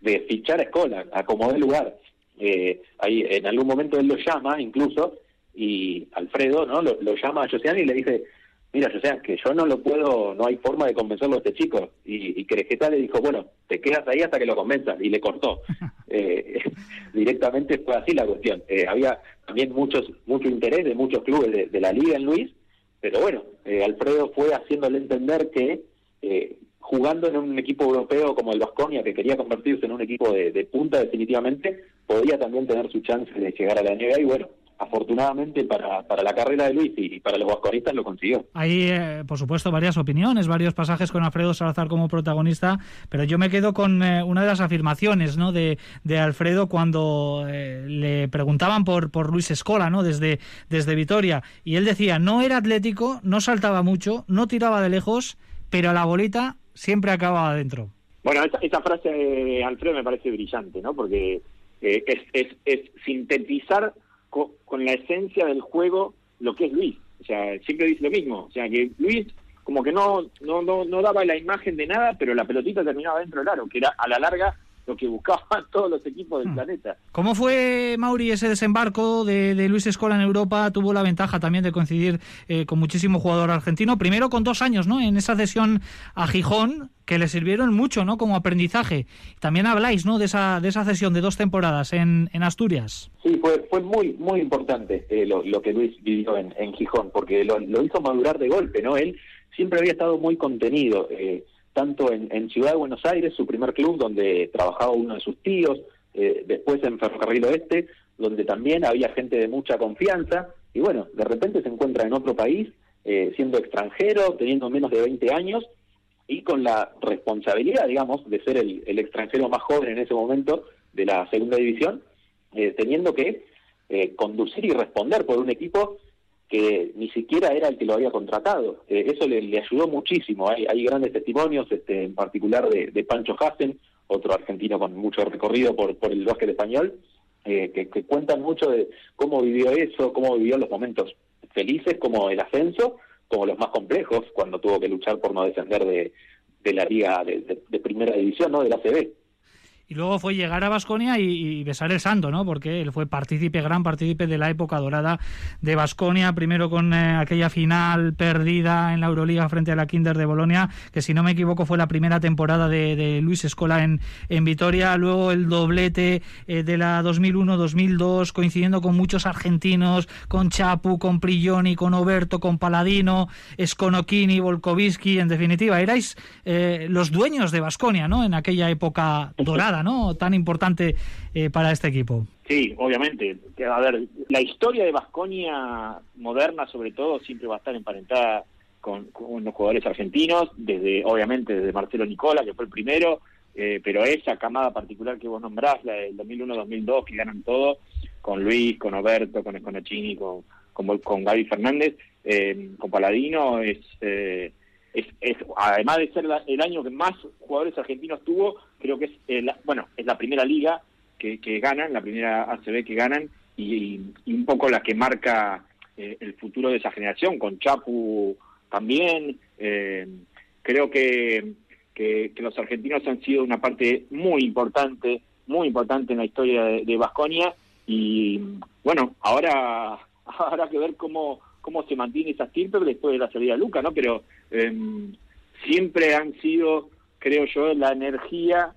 De fichar a Escola, a como dé lugar. Eh, ahí en algún momento él lo llama incluso y Alfredo no lo, lo llama a Josian y le dice mira Josian que yo no lo puedo no hay forma de convencerlo a este chico y, y Querejeta le dijo bueno te quedas ahí hasta que lo convenzas y le cortó. [LAUGHS] Eh, [LAUGHS] directamente fue así la cuestión. Eh, había también muchos mucho interés de muchos clubes de, de la liga en Luis pero bueno eh, Alfredo fue haciéndole entender que eh, jugando en un equipo europeo como el Vasconia, que quería convertirse en un equipo de, de punta definitivamente, podía también tener su chance de llegar a la NBA y bueno, afortunadamente para, para la carrera de Luis y para los vasconistas lo consiguió. Hay, eh, por supuesto, varias opiniones, varios pasajes con Alfredo Salazar como protagonista, pero yo me quedo con eh, una de las afirmaciones ¿no? de, de Alfredo cuando eh, le preguntaban por, por Luis Escola ¿no? desde, desde Vitoria, y él decía, no era atlético, no saltaba mucho, no tiraba de lejos, pero la bolita siempre acababa adentro. Bueno, esa, esa frase de Alfredo me parece brillante, ¿no? Porque eh, es, es, es sintetizar co- con la esencia del juego lo que es Luis. O sea, siempre dice lo mismo. O sea, que Luis como que no, no, no, no daba la imagen de nada, pero la pelotita terminaba dentro del aro, que era a la larga lo que buscaban [LAUGHS] todos los equipos del planeta. ¿Cómo fue, Mauri, ese desembarco de, de Luis Escola en Europa? Tuvo la ventaja también de coincidir eh, con muchísimo jugador argentino. Primero con dos años, ¿no? En esa cesión a Gijón, que le sirvieron mucho, ¿no? Como aprendizaje. También habláis, ¿no? De esa, de esa cesión de dos temporadas en, en Asturias. Sí, fue, fue muy muy importante eh, lo, lo que Luis vivió en, en Gijón, porque lo, lo hizo madurar de golpe, ¿no? Él siempre había estado muy contenido, eh, tanto en, Ciudad de Buenos Aires, su primer club, donde trabajaba uno de sus tíos, eh, después en Ferrocarril Oeste, donde también había gente de mucha confianza, y bueno, de repente se encuentra en otro país, eh, siendo extranjero, teniendo menos de 20 años, y con la responsabilidad, digamos, de ser el, el extranjero más joven en ese momento de la segunda división, eh, teniendo que eh, conducir y responder por un equipo que ni siquiera era el que lo había contratado. Eh, eso le, le ayudó muchísimo. Hay, hay grandes testimonios, este, en particular de, de Pancho Hassen, otro argentino con mucho recorrido por, por el básquet español, eh, que, que cuentan mucho de cómo vivió eso, cómo vivió los momentos felices como el ascenso, como los más complejos, cuando tuvo que luchar por no descender de, de la liga de, de- primera división, ¿no? de la ACB. Y luego fue llegar a Basconia y, besar el santo, ¿no? Porque él fue partícipe, gran partícipe de la época dorada de Basconia, primero con eh, aquella final perdida en la Euroliga frente a la Kinder de Bolonia, que si no me equivoco fue la primera temporada de, Luis Escola en, en Vitoria, luego el doblete eh, de la 2001-2002, coincidiendo con muchos argentinos, con Chapu, con Prigioni, con Oberto, con Paladino, Sconocchini, Volkovitsky, en definitiva, erais eh, los dueños de Basconia, ¿no? En aquella época dorada, Tan importante eh, para este equipo. Sí, obviamente. A ver, la historia de Vasconia moderna, sobre todo, siempre va a estar emparentada con, con los jugadores argentinos, desde, obviamente, desde Marcelo Nicola, que fue el primero, eh, pero esa camada particular que vos nombrás, la del 2001-2002, que ganan todo, con Luis, con Oberto, con Esconachini, con, con, con Gaby Fernández, eh, con Paladino, es, es, además de ser la- el año que más jugadores argentinos tuvo, creo que es, eh, la- bueno, es la primera liga que, que ganan, la primera ACB que ganan, y, y un poco la que marca eh, el futuro de esa generación, con Chapu también. eh, creo que, que, que los argentinos han sido una parte muy importante, muy importante en la historia de Vasconia, y bueno, ahora [LAUGHS] habrá que ver cómo, cómo se mantiene esa estirpe después de la salida de Luca, ¿no? Pero em, siempre han sido, creo yo, la energía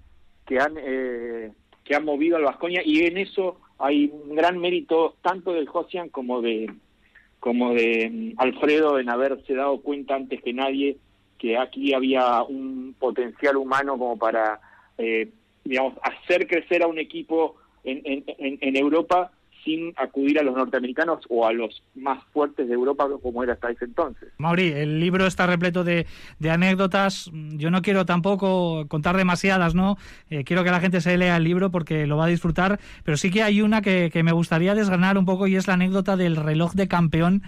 que han eh, que han movido al Vasconia y en eso hay un gran mérito tanto del Josian como de como de mm, Alfredo en haberse dado cuenta antes que nadie que aquí había un potencial humano como para eh, digamos hacer crecer a un equipo en, en, en Europa sin acudir a los norteamericanos o a los más fuertes de Europa como era hasta ese entonces. Mauri, el libro está repleto de, de anécdotas. Yo no quiero tampoco contar demasiadas, ¿no? Eh, quiero que la gente se lea el libro porque lo va a disfrutar, pero sí que hay una que, que me gustaría desgranar un poco y es la anécdota del reloj de campeón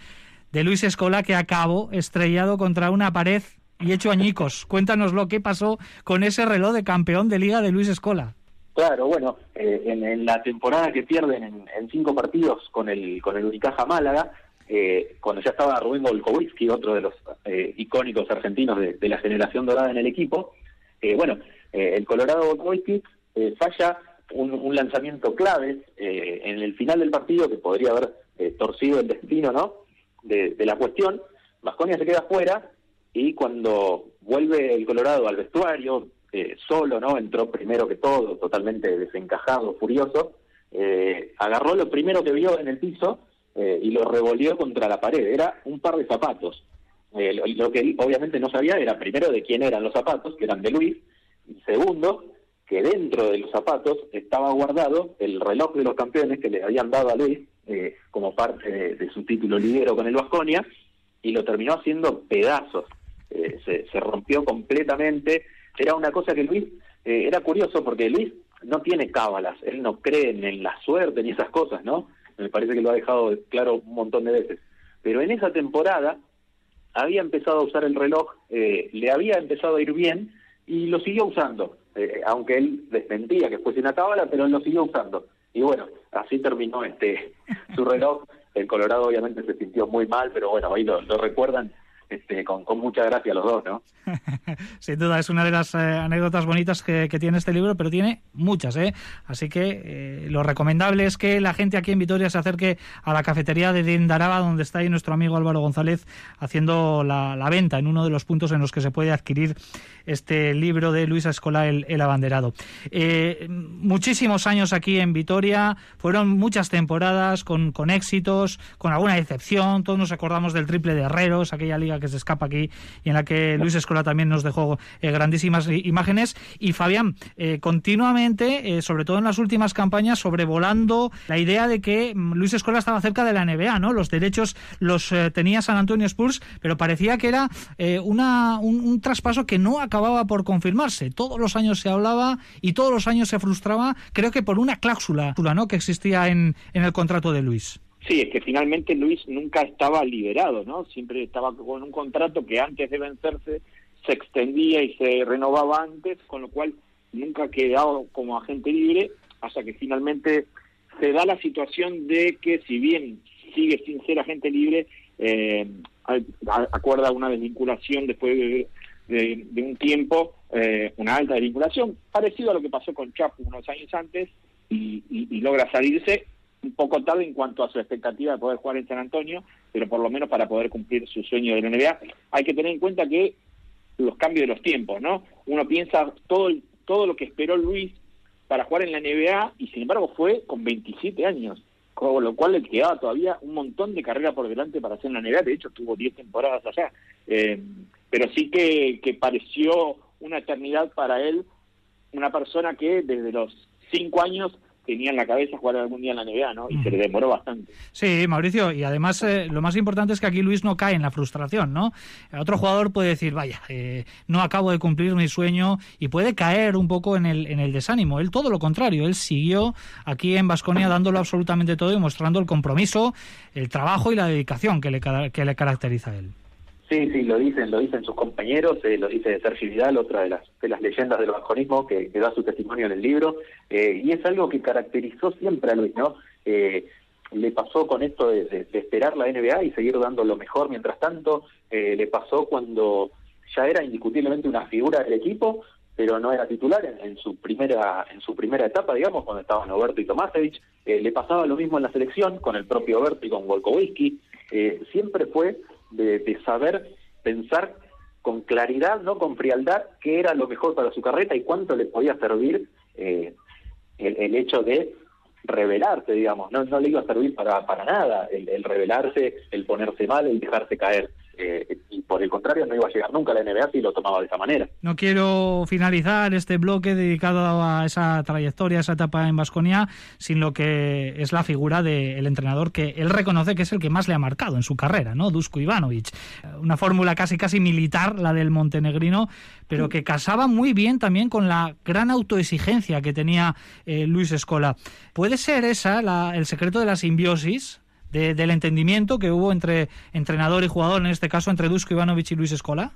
de Luis Escola que acabó estrellado contra una pared y hecho añicos. Cuéntanos lo que pasó con ese reloj de campeón de liga de Luis Escola. Claro, bueno, eh, en, la temporada que pierden en, en, cinco partidos con el con el Unicaja Málaga, eh, cuando ya estaba Rubén Golkowski, otro de los eh, icónicos argentinos de, la generación dorada en el equipo, eh, bueno, el Colorado Golkowski falla un, un, lanzamiento clave en el final del partido que podría haber torcido el destino, ¿no? De, de la cuestión. Vasconia se queda fuera y cuando vuelve el Colorado al vestuario, eh, solo, ¿no? Entró primero que todo, totalmente desencajado, furioso. Eh, agarró lo primero que vio en el piso eh, y lo revolvió contra la pared. Era un par de zapatos. Lo, lo, que él obviamente no sabía era, primero, de quién eran los zapatos, que eran de Luis, y segundo, que dentro de los zapatos estaba guardado el reloj de los campeones que le habían dado a Luis como parte de, su título lidero con el Vasconia, y lo terminó haciendo pedazos. Se rompió completamente era una cosa que Luis, eh, era curioso porque Luis no tiene cábalas, él no cree en la suerte ni esas cosas, ¿no? Me parece que lo ha dejado claro un montón de veces. Pero en esa temporada había empezado a usar el reloj, eh, le había empezado a ir bien y lo siguió usando, eh, aunque él desmentía que fuese una cábala, pero él lo siguió usando. Y bueno, así terminó este [LAUGHS] su reloj. El Colorado obviamente se sintió muy mal, pero bueno, ahí lo, lo recuerdan este, con, mucha gracia los dos, ¿no? [LAUGHS] Sin duda, es una de las eh, anécdotas bonitas que, que, tiene este libro, pero tiene muchas, ¿eh? Así que eh, lo recomendable es que la gente aquí en Vitoria se acerque a la cafetería de Dindaraba, donde está ahí nuestro amigo Álvaro González haciendo la, venta en uno de los puntos en los que se puede adquirir este libro de Luisa Escola, El, Abanderado. Eh, muchísimos años aquí en Vitoria, fueron muchas temporadas con, con éxitos, con alguna excepción, todos nos acordamos del triple de Herreros, aquella liga que se escapa aquí y en la que Luis Escola también nos dejó eh, grandísimas imágenes. Y Fabián, eh, continuamente, eh, sobre todo en las últimas campañas, sobrevolando la idea de que mm, Luis Escola estaba cerca de la NBA, ¿no? Los derechos los tenía San Antonio Spurs, pero parecía que era una, un, un, traspaso que no acababa por confirmarse. Todos los años se hablaba y todos los años se frustraba, creo que por una cláusula ¿no? que existía en, en el contrato de Luis. Sí, es que finalmente Luis nunca estaba liberado, ¿no? Siempre estaba con un contrato que antes de vencerse se extendía y se renovaba antes, con lo cual nunca ha quedado como agente libre hasta que finalmente se da la situación de que si bien sigue sin ser agente libre, eh, acuerda una desvinculación después de, de, un tiempo, eh, una alta desvinculación, parecido a lo que pasó con Chapo unos años antes, y, y logra salirse un poco tarde en cuanto a su expectativa de poder jugar en San Antonio, pero por lo menos para poder cumplir su sueño de la NBA. Hay que tener en cuenta que los cambios de los tiempos, ¿no? Uno piensa todo todo lo que esperó Luis para jugar en la NBA y sin embargo fue con 27 años, con lo cual le quedaba todavía un montón de carrera por delante para hacer en la NBA, de hecho tuvo 10 temporadas allá, eh, pero sí que, que pareció una eternidad para él, una persona que desde los 5 años tenía en la cabeza jugar algún día en la NBA, ¿no? Y se le demoró bastante. Sí, Mauricio, y además eh, lo más importante es que aquí Luis no cae en la frustración, ¿no? Otro jugador puede decir, vaya, eh, no acabo de cumplir mi sueño y puede caer un poco en el, en el desánimo. Él todo lo contrario, él siguió aquí en Vasconia dándolo absolutamente todo y mostrando el compromiso, el trabajo y la dedicación que le, que le caracteriza a él. Sí, sí, lo dicen, lo dicen sus compañeros, eh, lo dice Sergio Vidal, otra de las, de las leyendas del vasconismo que, da su testimonio en el libro, eh, y es algo que caracterizó siempre a Luis, ¿no? Eh, le pasó con esto de, de, esperar la NBA y seguir dando lo mejor mientras tanto, eh, le pasó cuando ya era indiscutiblemente una figura del equipo, pero no era titular en, su primera en su primera etapa, digamos, cuando estaban Oberto y Tomasevich, eh, le pasaba lo mismo en la selección con el propio Oberto y con Volkowski, eh, siempre fue de, saber pensar con claridad, no con frialdad, qué era lo mejor para su carrera y cuánto le podía servir eh, el, el, hecho de rebelarse, digamos, no, no le iba a servir para, para nada el, el rebelarse, el ponerse mal, el dejarse caer. Por el contrario, no iba a llegar nunca a la NBA si lo tomaba de esa manera. No quiero finalizar este bloque dedicado a esa trayectoria, a esa etapa en Vasconia, sin lo que es la figura del entrenador que él reconoce que es el que más le ha marcado en su carrera, ¿no? Dusko Ivanovic. Una fórmula casi casi militar, la del montenegrino, pero que casaba muy bien también con la gran autoexigencia que tenía eh, Luis Escola. ¿Puede ser esa la- el secreto de la simbiosis? De- del entendimiento que hubo entre entrenador y jugador, en este caso entre Dusko Ivanovic y Luis Escola?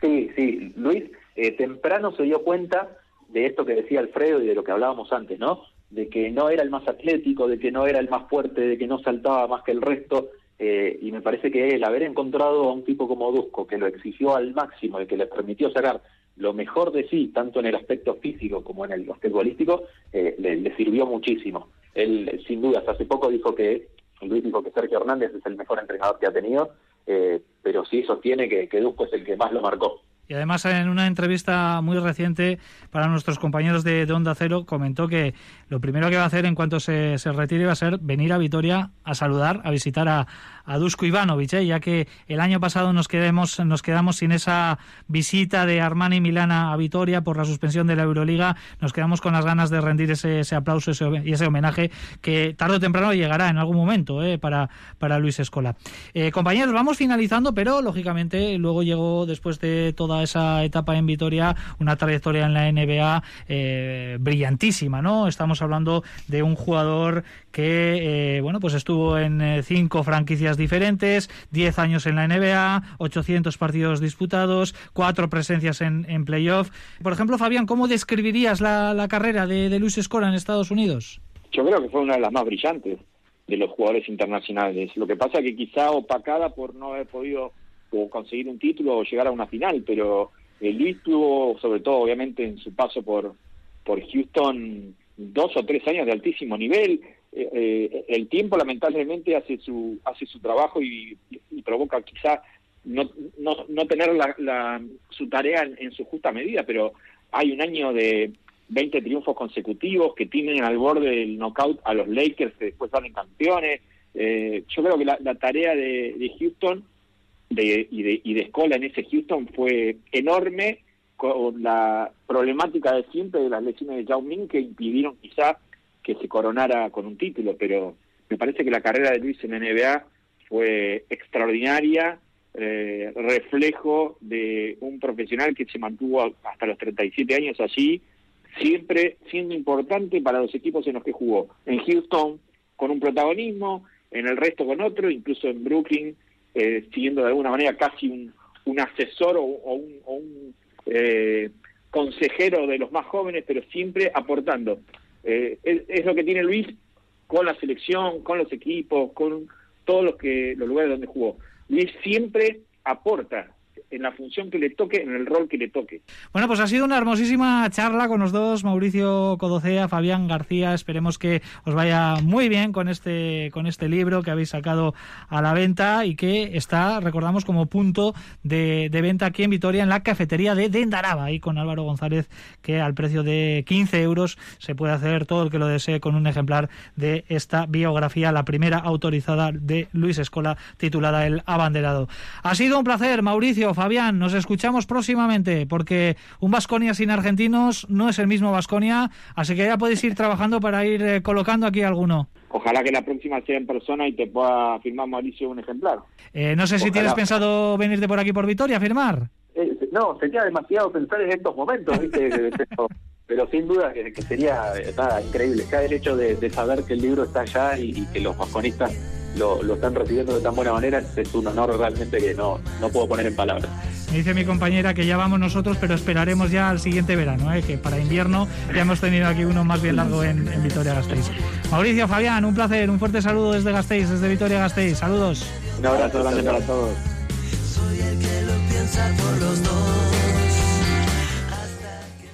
Sí, sí, Luis eh, temprano se dio cuenta de esto que decía Alfredo y de lo que hablábamos antes, ¿no? De que no era el más atlético, de que no era el más fuerte, de que no saltaba más que el resto. eh, y me parece que el haber encontrado a un tipo como Dusko, que lo exigió al máximo y que le permitió sacar lo mejor de sí, tanto en el aspecto físico como en el basquetbolístico, eh, le, le sirvió muchísimo. Él, sin dudas, hace poco dijo que, Dijo que Sergio Hernández es el mejor entrenador que ha tenido, eh, pero sí sostiene que, que Dusko es el que más lo marcó. Y además en una entrevista muy reciente para nuestros compañeros de, de Onda Cero comentó que lo primero que va a hacer en cuanto se, se retire va a ser venir a Vitoria a saludar, a visitar a, a Dusko Ivanovic, ¿eh? ya que el año pasado nos quedamos, nos quedamos sin esa visita de Armani Milana a Vitoria por la suspensión de la Euroliga, nos quedamos con las ganas de rendir ese, ese aplauso ese, y ese homenaje que tarde o temprano llegará en algún momento ¿eh? para, para Luis Escola. Eh, compañeros, vamos finalizando, pero lógicamente luego llegó después de toda esa etapa en Vitoria una trayectoria en la NBA brillantísima, ¿no? Estamos hablando de un jugador que, bueno, pues estuvo en cinco franquicias diferentes, 10 años en la NBA, 800 partidos disputados, cuatro presencias en, en playoff. Por ejemplo, Fabián, ¿cómo describirías la, la carrera de, Luis Escola en Estados Unidos? Yo creo que fue una de las más brillantes de los jugadores internacionales. Lo que pasa que quizá opacada por no haber podido o conseguir un título o llegar a una final, pero eh, Luis tuvo, sobre todo obviamente en su paso por, por Houston, dos o tres años de altísimo nivel. Eh, el tiempo lamentablemente hace su hace su trabajo y, provoca quizá no, no, no tener la, la- su tarea en, su justa medida, pero hay un año de 20 triunfos consecutivos que tienen al borde del knockout a los Lakers que después salen campeones. Eh, yo creo que la, tarea de, Houston de, y, de, y de Escola en ese Houston fue enorme con la problemática de siempre de las lesiones de Yao Ming que impidieron quizá que se coronara con un título, pero me parece que la carrera de Luis en la NBA fue extraordinaria, eh, reflejo de un profesional que se mantuvo hasta los 37 años allí, siempre siendo importante para los equipos en los que jugó. En Houston con un protagonismo, en el resto con otro, incluso en Brooklyn, eh, siendo de alguna manera casi un, un asesor o, o un, o un, eh, consejero de los más jóvenes, pero siempre aportando. Eh, es, es lo que tiene Luis con la selección, con los equipos, con todos los que los lugares donde jugó. Luis siempre aporta en la función que le toque, en el rol que le toque. Bueno, pues ha sido una hermosísima charla con los dos, Mauricio Codocea, Fabián García. Esperemos que os vaya muy bien con este, con este libro que habéis sacado a la venta y que está, recordamos, como punto de, venta aquí en Vitoria, en la cafetería de Dendaraba, ahí con Álvaro González, que al precio de 15 euros se puede hacer todo el que lo desee con un ejemplar de esta biografía, la primera autorizada de Luis Escola, titulada El Abanderado. Ha sido un placer, Mauricio, Fabián, nos escuchamos próximamente, porque un Vasconia sin argentinos no es el mismo Vasconia, así que ya podéis ir trabajando para ir eh, colocando aquí alguno. Ojalá que la próxima sea en persona y te pueda firmar Mauricio un ejemplar. Eh, no sé si Ojalá. tienes pensado venirte por aquí por Vitoria a firmar. Eh, no, sería demasiado pensar en estos momentos, ¿viste? [LAUGHS] pero, sin duda que, que sería eh, nada, increíble. Ya el hecho de, de saber que el libro está allá y, y que los vasconistas lo, lo están recibiendo de tan buena manera es, un honor realmente que no, no puedo poner en palabras. Me dice mi compañera que ya vamos nosotros, pero esperaremos ya al siguiente verano, ¿eh? que para invierno ya hemos tenido aquí uno más bien largo en, en Vitoria-Gasteiz. Mauricio, Fabián, un placer, un fuerte saludo desde Gasteiz, desde Vitoria-Gasteiz. Saludos. Un abrazo grande para todos. Soy el que lo piensa por los dos.